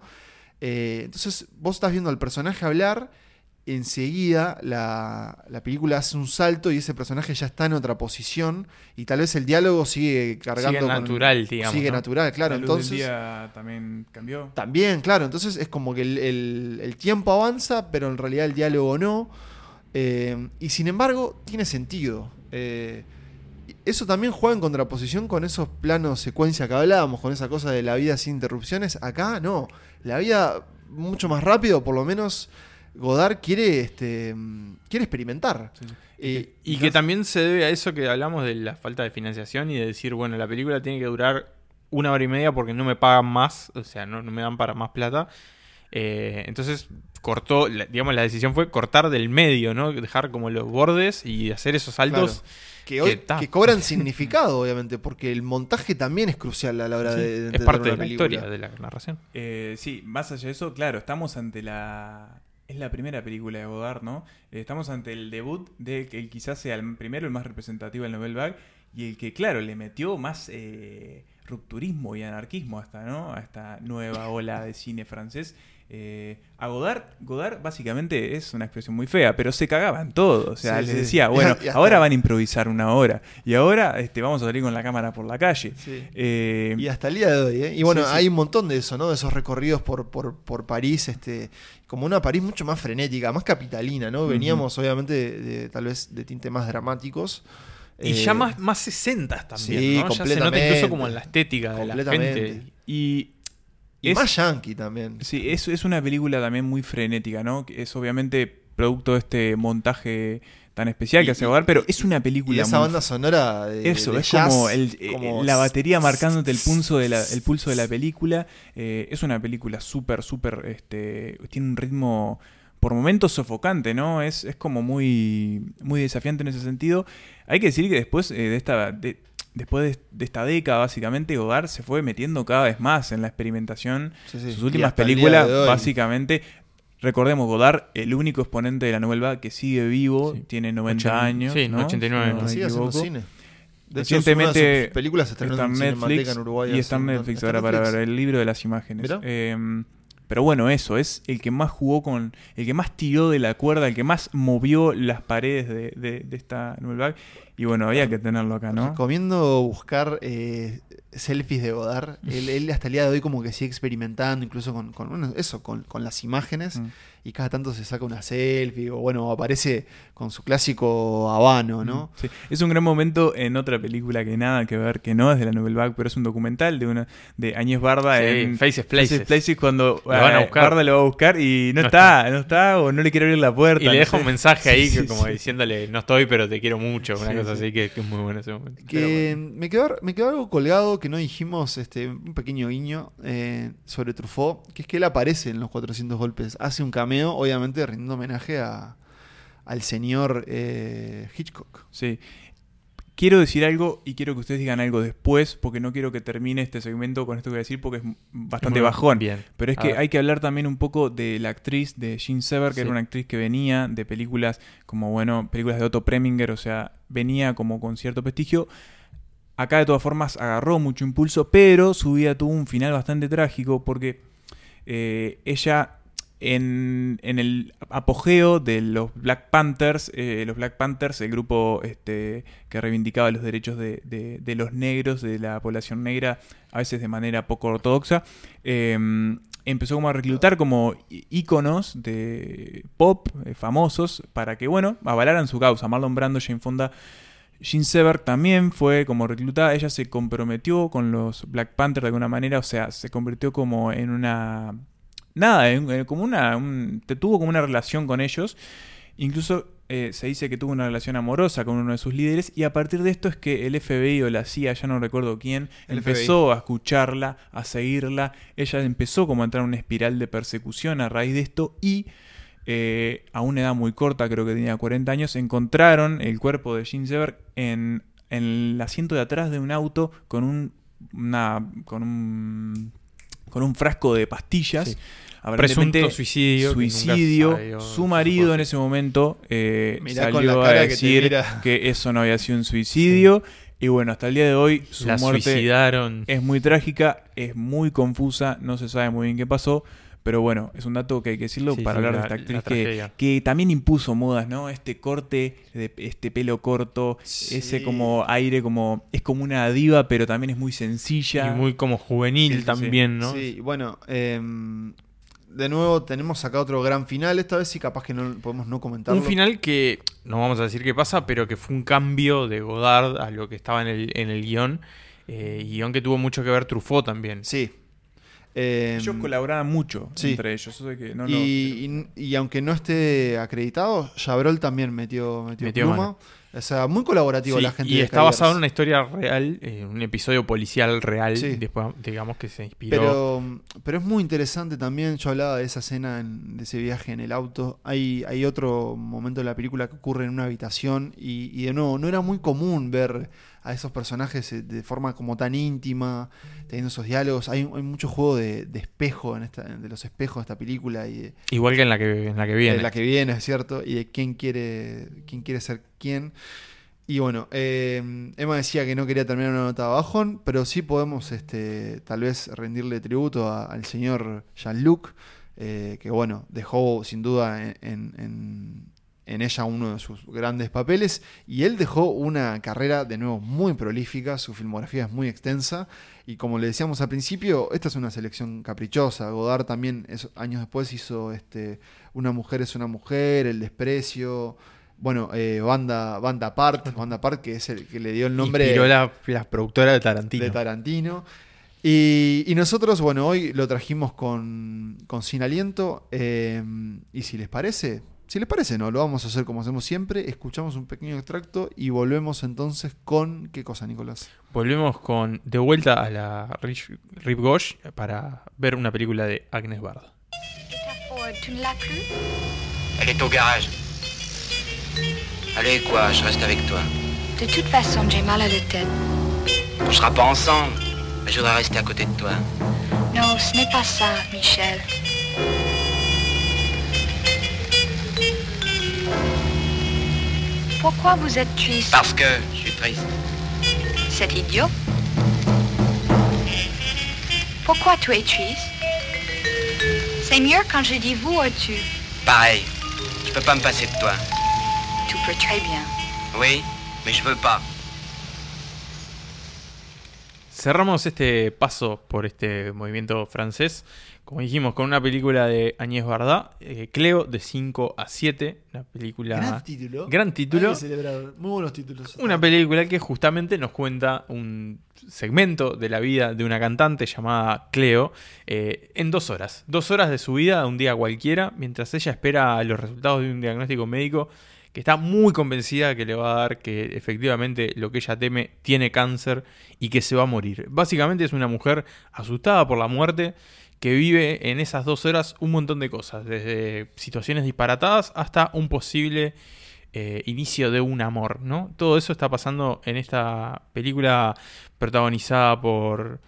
Entonces vos estás viendo al personaje hablar, enseguida la, la película hace un salto y ese personaje ya está en otra posición y tal vez el diálogo sigue cargando. Sigue con- natural, digamos, Sigue ¿no? natural, claro. La luz del Entonces, día también cambió. también, claro. Entonces es como que el, el- el tiempo avanza, pero en realidad el diálogo no. Eh, y sin embargo, tiene sentido. Eh, eso también juega en contraposición con esos planos secuencia que hablábamos, con esa cosa de la vida sin interrupciones. Acá no. La vida mucho más rápido, por lo menos Godard quiere, este, quiere experimentar. Sí, sí. Eh, Y que también se debe a eso que hablamos de la falta de financiación y de decir, bueno, la película tiene que durar una hora y media porque no me pagan más, o sea, no, no me dan para más plata. Eh, entonces cortó, la- digamos, la decisión fue cortar del medio, ¿no? Dejar como los bordes y hacer esos saltos. Claro. que, hoy, que cobran significado, obviamente, porque el montaje también es crucial a la hora Sí, de, de es parte una de la película. historia, de la narración. Eh, sí, más allá de eso, claro, estamos ante la... Es la primera película de Godard, ¿no? Eh, estamos ante el debut de que quizás sea el primero, el más representativo del Novel Bag, y el que, claro, le metió más eh, rupturismo y anarquismo hasta, ¿no? A esta nueva ola de cine francés. Eh, a Godard, Godard básicamente es una expresión muy fea, pero se cagaban todo. O sea, Sí, les sí. decía, bueno, ahora van a improvisar una hora, y ahora este, vamos a salir con la cámara por la calle. Sí. Eh, Y hasta el día de hoy, ¿eh? Y bueno, hay un montón de eso, ¿no? De esos recorridos por, por, por París, este, como una París mucho más frenética, más capitalina, ¿no? Veníamos, obviamente, de, de- tal vez de tintes más dramáticos. Y Eh, ya más, más 60 también, ¿no? Ya se nota incluso como en la estética de la gente. Y Y es- más yankee también. Sí, es, es una película también muy frenética, ¿no? Que Es obviamente producto de este montaje tan especial Y- que hace y- Hogar, pero y- es una Y película esa muy banda sonora de, Eso, de es jazz, como, el, eh, como- la batería marcándote el pulso de la, el pulso de la película. Eh, es una película súper, súper, este, tiene un ritmo por momentos sofocante, ¿no? Es, es como muy, muy desafiante en ese sentido. Hay que decir que después eh, de esta... de- Después de, de esta década, básicamente, Godard se fue metiendo cada vez más en la experimentación. Sí, sí. Sus últimas películas, básicamente, recordemos, Godard, el único exponente de la novela que sigue vivo, Sí. tiene 90 Ochen- años. sí, ¿no? 89, Si no ¿no? me sigue haciendo equivoco. cine. De hecho, es una de Recientemente sus películas se estrenó está en Netflix en Uruguay. y está en Netflix ahora para ver el libro de las imágenes. Eh, pero bueno, eso, es el que más jugó con, el que más tiró de la cuerda, el que más movió las paredes de, de- de esta novela. Y bueno, había que tenerlo acá, ¿no? Recomiendo buscar eh, selfies de Godard. Él, él hasta el día de hoy como que sigue experimentando, incluso con, con bueno, eso, con, con las imágenes. Mm. Y cada tanto se saca una selfie, o bueno, aparece con su clásico habano, ¿no? Sí. Es un gran momento en otra película que nada que ver, que no es de la Nouvelle Vague, pero es un documental de una de Añez Barda Sí, en Faces Places. cuando Lo van a eh, buscar. Barda lo va a buscar y no, No está, no está o no le quiere abrir la puerta. Y le no deja sé. un mensaje ahí Sí, que sí, como sí. diciéndole, no estoy, pero te quiero mucho. Una Sí, cosa sí. así que, que es muy bueno ese momento. Que me, quedó, me quedó algo colgado que no dijimos, este, un pequeño guiño eh, sobre Truffaut, que es que él aparece en los 400 golpes, hace un cameo, obviamente rindiendo homenaje a, al señor eh, Hitchcock. Sí. Quiero decir algo y quiero que ustedes digan algo después, porque no quiero que termine este segmento con esto que voy a decir, porque es bastante Muy bajón. Bien. Pero es A que ver. hay que hablar también un poco de la actriz de Jean Sever, que Sí. era una actriz que venía de películas como, bueno, películas de Otto Preminger, o sea, venía como con cierto prestigio. Acá de todas formas agarró mucho impulso, pero su vida tuvo un final bastante trágico porque eh, ella en, el apogeo de los Black Panthers, eh, los Black Panthers, el grupo este, que reivindicaba los derechos de, de- los negros, de la población negra, a veces de manera poco ortodoxa, eh, empezó como a reclutar como íconos de pop eh, famosos para que, bueno, avalaran su causa. Marlon Brando, Jane Fonda, Jean Seberg también fue como reclutada. Ella se comprometió con los Black Panther de alguna manera, o sea, se convirtió como en una. Nada, en- en- como una. un- te tuvo como una relación con ellos. Incluso eh, se dice que tuvo una relación amorosa con uno de sus líderes. Y a partir de esto es que el FBI o la CIA, ya no recuerdo quién, El empezó a escucharla, a seguirla. Ella empezó como a entrar en una espiral de persecución a raíz de esto. Y eh, a una edad muy corta, creo que tenía 40 años, encontraron el cuerpo de Jean Seberg en, en el asiento de atrás de un auto con un, una, con un, con un frasco de pastillas. Sí. Presunto suicidio. que nunca Suicidio. salió- Su marido en ese momento eh, salió la a que decir mira. que eso no había sido un suicidio. Y bueno, hasta el día de hoy su La muerte suicidaron. es muy trágica, es muy confusa, no se sabe muy bien qué pasó. Pero bueno, es un dato que hay que decirlo Sí, para sí, hablar la- de esta actriz que, que también impuso modas, ¿no? Este corte, de este pelo corto, Sí. ese como aire como... Es como una diva, pero también es muy sencilla. Y muy como juvenil Sí, sí, también, ¿no? Sí, bueno, em, de nuevo tenemos acá otro gran final, esta vez sí capaz que no podemos no comentarlo. Un final que no vamos a decir qué pasa, pero que fue un cambio de Godard a lo que estaba en el, en el guion. Eh, guion que tuvo mucho que ver Truffaut también. Sí. Em, Ellos colaboraban mucho sí. entre ellos. eso de que no, no- y, y- y aunque no esté acreditado, Chabrol también metió, metió, Metió pluma. mano. O sea, muy colaborativo Sí, la gente y de está basado en una historia real, eh, un episodio policial real. Sí. Después, digamos que se inspiró. Pero, pero es muy interesante también, yo hablaba de esa escena, en- de ese viaje en el auto. Hay, hay otro momento de la película que ocurre en una habitación y, y de nuevo, no era muy común ver a esos personajes eh, de forma como tan íntima, teniendo esos diálogos. Hay, hay mucho juego de, de espejo, en esta, de los espejos de esta película y de, Igual que en la que, en la que viene. de la que viene, es cierto, y de quién quiere, quién quiere ser quién. Y bueno, eh, Emma decía que no quería terminar una nota bajón, pero sí podemos este, tal vez rendirle tributo a- al señor Jean-Luc, eh, que bueno, dejó sin duda en, en- en- ella uno de sus grandes papeles, y él dejó una carrera de nuevo muy prolífica, su filmografía es muy extensa, y como le decíamos al principio, esta es una selección caprichosa. Godard también es- años después hizo este, Una mujer es una mujer, El desprecio, bueno, eh, banda, banda Apart, banda Apart, que es el que le dio el nombre Inspiró la, la productora de Tarantino. de Tarantino. Y, y nosotros, bueno, hoy lo trajimos con, con Sin Aliento. eh, y si les parece, si les parece, no, lo vamos a hacer como hacemos siempre. Escuchamos un pequeño extracto y volvemos entonces con. ¿Qué cosa, Nicolás? Volvemos con de vuelta a la Rich- Rip Gauche para ver una película de Agnes Bard. Ford, tu ne l'as plus Elle est au garage. Allez, quoi, je reste avec toi. De toute façon, j'ai mal à la tête. On sera pas ensemble, mais je voudrais rester à côté de toi. Non, ce n'est pas ça, Michel. Pourquoi vous êtes triste Parce que je suis triste. C'est idiot. Pourquoi tu es triste C'est mieux quand je dis vous ou tu. Pareil, je peux pas me passer de toi. Tu peux très bien. Oui, mais je veux pas. Cerramos este paso por este movimiento francés, como dijimos, con una película de Agnès Varda, eh, Cleo, de 5 a 7, una película... título. Gran título. Hay que celebrar. Muy buenos títulos. Una película que justamente nos cuenta un segmento de la vida de una cantante llamada Cleo eh, en dos horas. Dos horas de su vida, un día cualquiera, mientras ella espera los resultados de un diagnóstico médico que está muy convencida que le va a dar que efectivamente lo que ella teme tiene cáncer y que se va a morir. Básicamente es una mujer asustada por la muerte que vive en esas dos horas un montón de cosas, desde situaciones disparatadas hasta un posible eh, inicio de un amor, ¿no? Todo eso está pasando en esta película protagonizada por,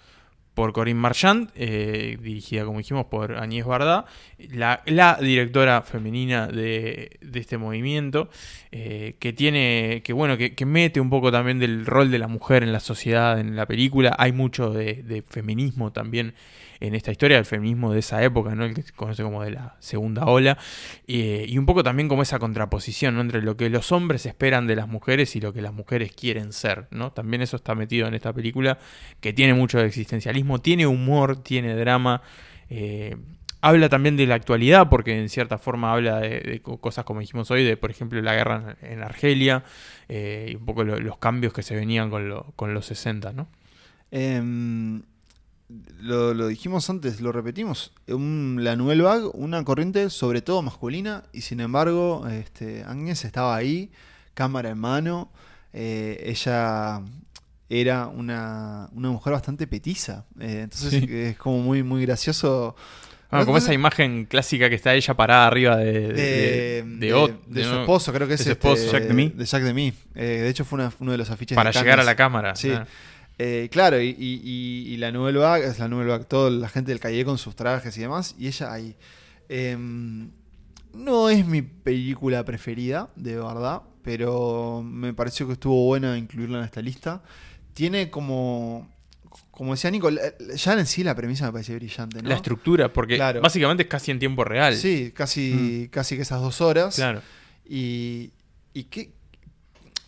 por Corinne Marchand, eh, dirigida, como dijimos, por Agnès Varda, la, directora femenina de, de este movimiento, eh, que tiene, que bueno, que, mete un poco también del rol de la mujer en la sociedad, en la película. Hay mucho de feminismo también en esta historia, el feminismo de esa época, ¿no? El que se conoce como de la segunda ola, eh, y un poco también como esa contraposición entre lo que los hombres esperan de las mujeres y lo que las mujeres quieren ser, ¿no? También eso está metido en esta película, que tiene mucho de existencialismo, tiene humor, tiene drama, eh, habla también de la actualidad, porque en cierta forma habla de, de co- cosas como dijimos hoy, de por ejemplo la guerra en, Argelia, eh, y un poco lo- los cambios que se venían con, lo- con los 60, ¿no? Em, lo, lo dijimos antes, lo repetimos. Un- la Nouvelle Vague, una corriente sobre todo masculina, y sin embargo, este, Agnes estaba ahí, cámara en mano. eh, ella era una, una mujer bastante petiza. eh, entonces Sí. es como muy, muy gracioso. Ah, como esa imagen clásica que está ella parada arriba de, de, de, de- de- Ot- de de- su esposo, creo que es de su este, esposo. Jack Demy. De Jack Demy. Eh, de hecho, fue una- uno de los afiches para de llegar a la cámara. Sí. Ah. Eh, claro, y, y- y- y la Nouvelle Vague, es la Nouvelle Vague, toda la gente del calle con sus trajes y demás, y ella ahí. Em, no es mi película preferida, de verdad, pero me pareció que estuvo buena incluirla en esta lista. Tiene como, como decía Nico, ya en sí la premisa me parece brillante, ¿no? La estructura, porque Claro. básicamente es casi en tiempo real. Sí, casi, casi que esas dos horas. Claro. Y, y qué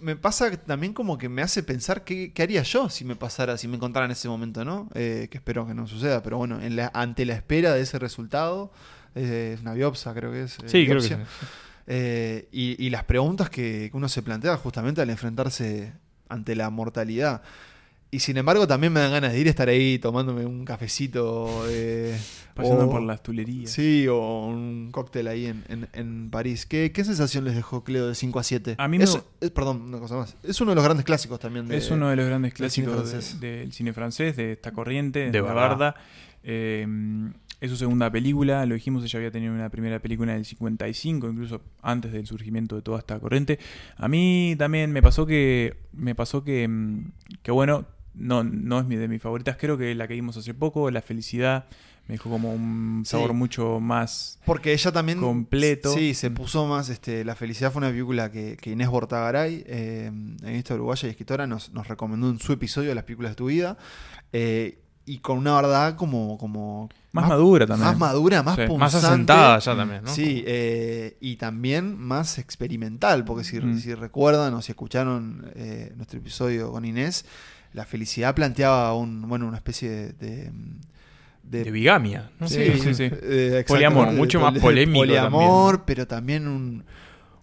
me pasa también como que me hace pensar qué, qué haría yo si me pasara, si me encontrara en ese momento, ¿no? Eh, que espero que no suceda, pero bueno, en la- ante la espera de ese resultado, eh, es una biopsia creo que es. eh, Sí, creo que sí. Eh, y, y las preguntas que uno se plantea justamente al enfrentarse ante la mortalidad. Y sin embargo también me dan ganas de ir a estar ahí tomándome un cafecito. eh, Pasando o- por las tulerías. Sí, o un cóctel ahí en, en- en París. ¿Qué, qué sensación les dejó Cleo de 5 a 7? A mí me- Es- es- perdón, una cosa más. Es uno de los grandes clásicos también. De, es uno de los grandes del cine clásicos de- del cine francés, de esta corriente, de, la Barda. Eh, es su segunda película, lo dijimos, ella había tenido una primera película en el 55, incluso antes del surgimiento de toda esta corriente. A mí también me pasó que, me pasó que, mm, que bueno, no, no es mi, de mis favoritas, creo que la que vimos hace poco, La Felicidad, me dejó como un Sí. sabor mucho más... Porque ella también. completo. Sí, se puso más. Este, La Felicidad fue una película que, que Inés Bortagaray, eh, guionista uruguaya y escritora, nos, nos recomendó en su episodio de las películas de tu vida. eh, y con una verdad como. como Más madura también. Más madura, más Sí. punzante. Más asentada ya también, ¿no? Sí, eh, y también más experimental, porque si, Mm. si recuerdan o si escucharon eh, nuestro episodio con Inés, la felicidad planteaba un, bueno, una especie de... de, de- De bigamia. ¿no? Sí, sí, sí. eh, Poliamor, mucho más polémico Poliamor, pero también un,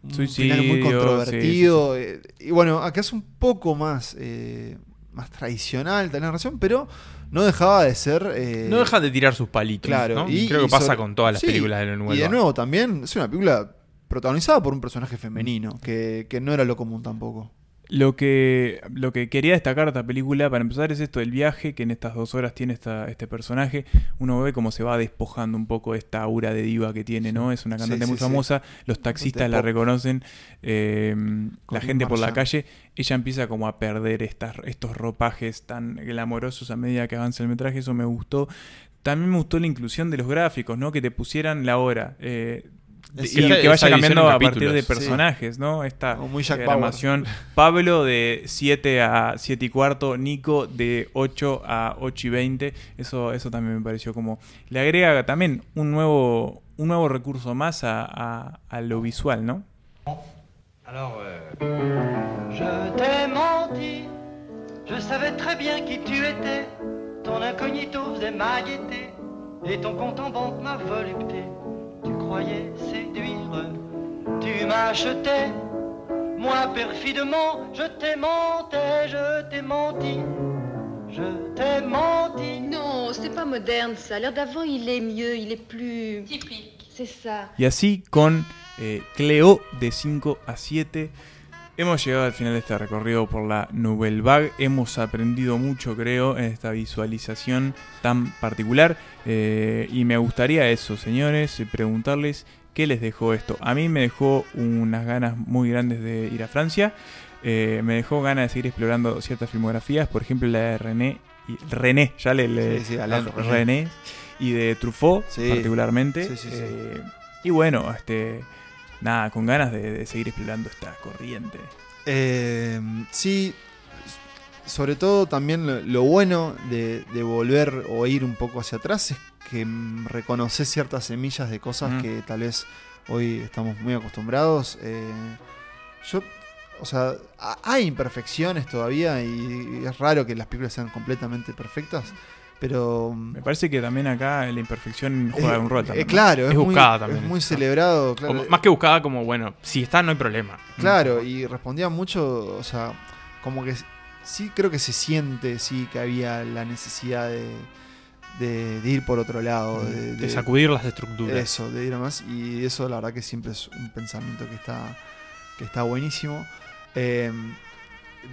un Suicidio, final muy sí, controvertido. eh, y bueno, acá es un poco más, eh, más tradicional la narración, pero no dejaba de ser. eh, No deja de tirar sus palitos. Claro, ¿no? y, creo que y pasa sobre- con todas las películas de la nueva. Y de nuevo también es una película protagonizada por un personaje femenino, que, que no era lo común tampoco. Lo que, lo que quería destacar de esta película, para empezar, es esto del viaje que en estas dos horas tiene esta, este personaje. Uno ve cómo se va despojando un poco de esta aura de diva que tiene, ¿no? Es una cantante Sí, muy sí, famosa, los taxistas la reconocen, eh, la gente por la calle. Ella empieza como a perder estas, estos ropajes tan glamorosos a medida que avanza el metraje, eso me gustó. También me gustó la inclusión de los gráficos, ¿no? Que te pusieran la hora. eh, Es y cierto. que vaya cambiando a partir de sí. personajes, ¿no? Esta diagramación. Pablo de 7 a 7 y cuarto, Nico de 8 a 8 y 20. Eso, eso también me pareció como. Le agrega también un nuevo, un nuevo recurso más a, a- a lo visual, ¿no? Alors, euh, Je t'ai menti, je savais très bien qui tu étais. Ton incognito faisait ma gaieté, et ton compte en banque ma volupté. Tu croyais séduire, tu m'achetais. Moi perfidement, je t'ai menti, je t'ai menti, je t'ai menti. Non, c'est pas moderne ça. L'air d'avant, il est mieux, il est plus. Typique. C'est ça. Y así con eh, Cleo de 5 a 7. Hemos llegado al final de este recorrido por la Nouvelle Vague. Hemos aprendido mucho, creo, en esta visualización tan particular. Eh, y me gustaría eso, señores, eh, preguntarles qué les dejó esto. A mí me dejó unas ganas muy grandes de ir a Francia. Eh, me dejó ganas de seguir explorando ciertas filmografías, por ejemplo la de René. Y, René, ya le, le- Sí, sí, Alain René. René. Y de Truffaut, Sí. particularmente. Sí, sí, sí. Eh, y bueno, este nada, con ganas de, de seguir explorando esta corriente. Eh, sí, sobre todo también lo, lo bueno de, de volver o ir un poco hacia atrás es que mm, reconoces ciertas semillas de cosas Ujú. que tal vez hoy estamos muy acostumbrados. Eh, yo, o sea, ha- hay imperfecciones todavía y es raro que las películas sean completamente perfectas, pero... Me parece que también acá la imperfección juega eh, un rol eh, también. ¿no? claro, Es es, muy, buscada también es muy celebrado. Claro, más que buscada, como bueno, si está, no hay problema. Claro, y respondía mucho, o sea, como que sí creo que se siente, sí, que había la necesidad de, de- de ir por otro lado, de, De sacudir las estructuras. Eso, de ir a más, y eso la verdad que siempre es un pensamiento que está, que está buenísimo. Eh,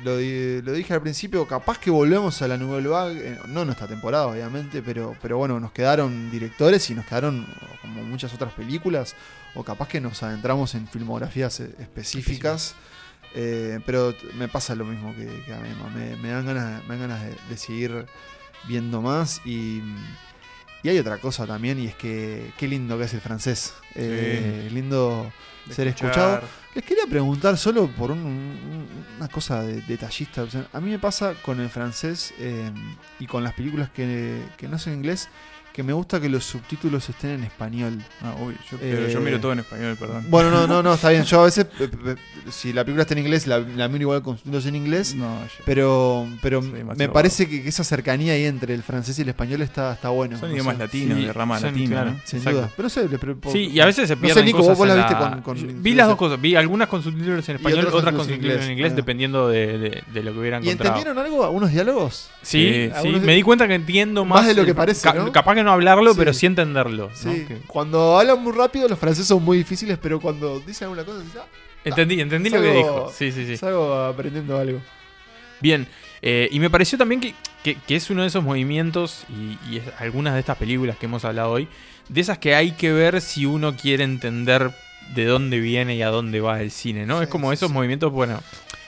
lo, lo dije al principio, capaz que volvemos a la Nouvelle Vague, eh, no en esta temporada obviamente, pero, pero bueno, nos quedaron directores y nos quedaron como muchas otras películas, o capaz que nos adentramos en filmografías eh, específicas. Eh, pero me pasa lo mismo que, que a mí, me, me dan ganas, me dan ganas de, de seguir viendo más y, y hay otra cosa también y es que qué lindo que es el francés, Eh, lindo De ser escuchar. escuchado. Les quería preguntar solo por un- un- una cosa de, detallista. a mí me pasa con el francés eh, y con las películas que, que no son inglés que me gusta que los subtítulos estén en español. Ah, uy, yo, pero yo Eh, miro todo en español, perdón. Bueno, no, no, no, está bien. Yo a veces, si la película está en inglés, la, la miro igual con subtítulos en inglés. No, yo- Pero, pero me parece que, que esa cercanía ahí entre el francés y el español está, está bueno. son idiomas sé. latinos, Sí, de rama son, latina. claro. ¿no? Sin Exacto. duda. Pero sé, po- Sí, y a veces se no pierden sé, Nico, cosas vos la viste la- con, con- Yo con- Vi las dos cosas. Vi algunas con subtítulos en español, otras otras con subtítulos en inglés. inglés, Ah. dependiendo de, de- de lo que hubieran ¿Y encontrado. entendieron algo? ¿Algunos diálogos? Sí, Sí, me di cuenta que entiendo más. Más de lo que parece. Capaz que no hablarlo, Sí. pero sí entenderlo. ¿no? Sí. Que- Cuando hablan muy rápido, los franceses son muy difíciles, pero cuando dicen alguna cosa, dices, ah, Entendí, entendí lo que dijo. Sí, sí, sí. salgo aprendiendo algo. Bien, eh, y me pareció también que, que- que es uno de esos movimientos, y, y es- algunas de estas películas que hemos hablado hoy, de esas que hay que ver si uno quiere entender de dónde viene y a dónde va el cine, ¿no? Sí, es como esos sí. movimientos, bueno,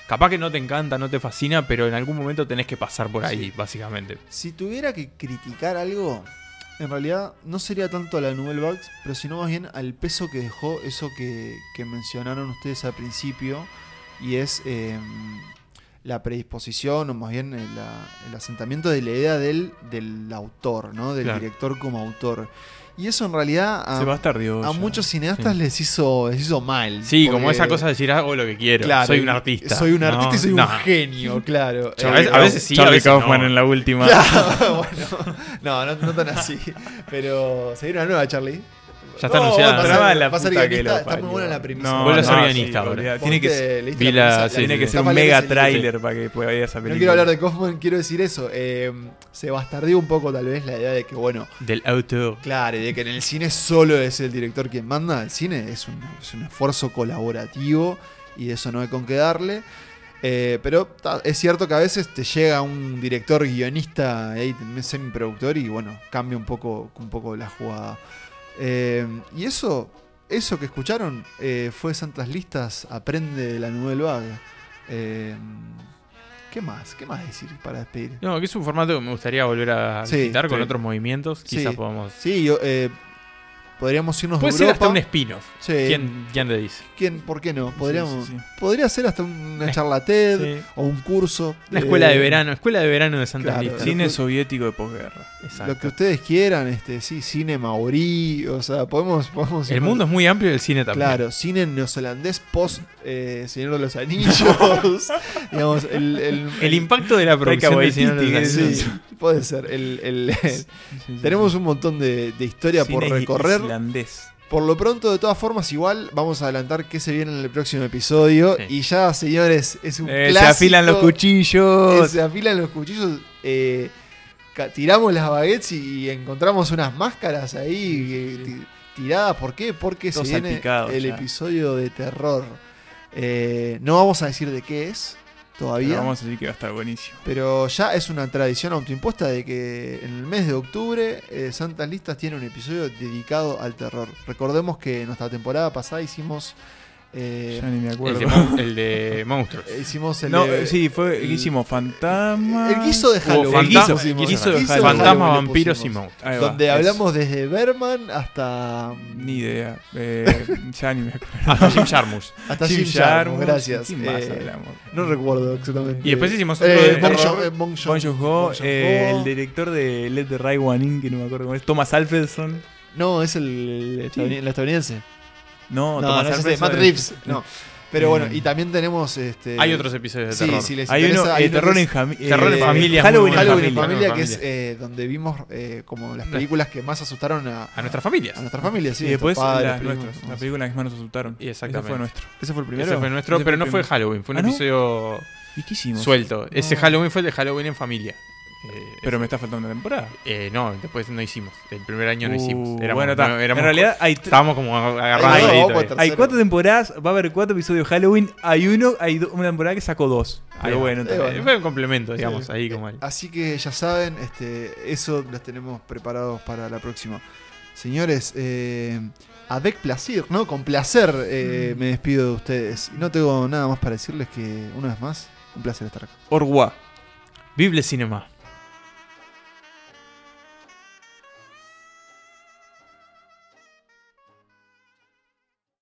capaz que no te encanta, no te fascina, pero en algún momento tenés que pasar por ahí, Sí. básicamente. Si tuviera que criticar algo, en realidad no sería tanto a la Nouvelle Vague, pero sino más bien al peso que dejó eso que, que mencionaron ustedes al principio, y es eh, la predisposición, o más bien el, la- el asentamiento de la idea del, del autor, ¿no? del Claro. director como autor. Y eso en realidad a, bastardió. muchos cineastas Sí. les, hizo, les hizo mal. Sí, como esa cosa de decir, hago lo que quiero, Claro, soy un artista. Soy un artista No, y soy no. un genio, claro. A veces- Eh, a veces sí, a Charlie veces Kaufman no. en la última. Claro, bueno, no, no, no tan así. Pero, ¿se una nueva, Charlie? Ya está No, anunciada. va a Otra ser- más la va a ser puta que guionista, lo está muy buena la premisa. No, Vuelve a ser guionista sí, ahora. Tiene que, la tiene que ser un mega trailer para que pueda ver esa película. No quiero hablar de Kaufman, quiero decir eso. eh, se bastardeó un poco tal vez la idea de que, bueno, Del autor. claro, y de que en el cine solo es el director quien manda. El cine es un, es un esfuerzo colaborativo y de eso no hay con qué darle. Eh, pero ta, es cierto que a veces te llega un director guionista ahí, semi-productor y bueno, cambia un poco, un poco la jugada. Eh, y eso, eso que escucharon eh, fue Santas Listas, aprende de la Nouvelle Vague. Eh, ¿Qué más? ¿Qué más decir para despedir? No, que es un formato que me gustaría volver a Sí, visitar con otros movimientos. Sí. Quizás podamos. Sí, yo, podríamos irnos Puede de ser Europa. hasta un spin-off. Sí. ¿Quién, quién le dice? ¿Quién? ¿Por qué no? Podríamos, sí, sí. Podría ser hasta una charla TED Sí. o un curso. Una escuela eh, de verano, escuela de verano de Santa claro. Lista. Cine soviético de posguerra. Exacto. Lo que ustedes quieran, este, sí, cine maorí, o sea, podemos, podemos El mundo es muy amplio y el cine también. Claro, cine neozelandés post eh, Señor de los Anillos. digamos, el, el, El impacto de la producción de Señor de los Anillos. Sí, puede ser. El, el- tenemos un montón de, de historia por Cine recorrer. Por lo pronto, de todas formas, igual vamos a adelantar qué se viene en el próximo episodio. Sí. Y ya, señores, es un Eh, se afilan los cuchillos. Se afilan los cuchillos. eh, tiramos las baguettes y encontramos unas máscaras ahí eh, ti- tiradas. ¿Por qué? Porque Todo se viene el ya. episodio de terror. Eh, no vamos a decir de qué es todavía. Pero vamos a decir que va a estar buenísimo. Pero ya es una tradición autoimpuesta de que en el mes de octubre eh, Santas Listas tiene un episodio dedicado al terror. Recordemos que en nuestra temporada pasada hicimos. Eh, Ya ni me El acuerdo. de, mon- el de monstruos. hicimos el. No, de- sí, fue. el- hicimos Fantasma. El guiso de Halloween. pusimos. guiso de Guiso Halloween. Fantasma, vampiros y monstruos. Donde eso. hablamos desde Berman hasta. Ni idea. Eh, ya ni me acuerdo. Hasta Jim Jarmusch. Hasta Jim Jim Jarmusch, gracias. ¿quién más Eh, hablamos? no recuerdo exactamente. Y después hicimos otro Eh, de Bong eh, Joon-ho, eh, el director de Let the Right One In, que no me acuerdo cómo es, Thomas Alfredson. No, es el, el el estadounidense. No, No, Thomas no es ese. Matt es- Reeves. No. Pero Eh, bueno, y también tenemos. Este, Hay otros episodios de Sí, terror. sí, les Hay uno, interesa, hay eh, uno Terror en. Terror en Familia, Halloween, en. Halloween en Familia. familia, que Familia. es eh, donde vimos eh, como las películas que más asustaron a, A nuestras familias. a nuestra familia. Sí, y después padres, las primos, nuestras, no la sé. película que más nos asustaron. Y exactamente. Ese fue nuestro. Ese fue el primero. Ese fue nuestro, Ese pero fue no fue. Halloween, fue un ¿Ah, no? episodio ¿Y qué hicimos? suelto. Ese No. Halloween fue el de Halloween en familia. Eh, Pero me está faltando una temporada. eh, no, después no hicimos. El primer año no Uh, hicimos. Éramos, bueno, está. no, éramos- en realidad hay, estábamos como agarrados Ahí va, ahí hay cuatro temporadas, va a haber cuatro episodios de Halloween. Hay uno, hay una temporada que sacó dos. Pero bueno, Eh, bueno. Fue un complemento, digamos, Sí. ahí como el... Así que ya saben, este, eso los tenemos preparados para la próxima. Señores, eh, avec placer, ¿no? Con placer eh, me despido de ustedes. Y no tengo nada más para decirles que, una vez más, un placer estar acá. Orwa. Bible Cinema.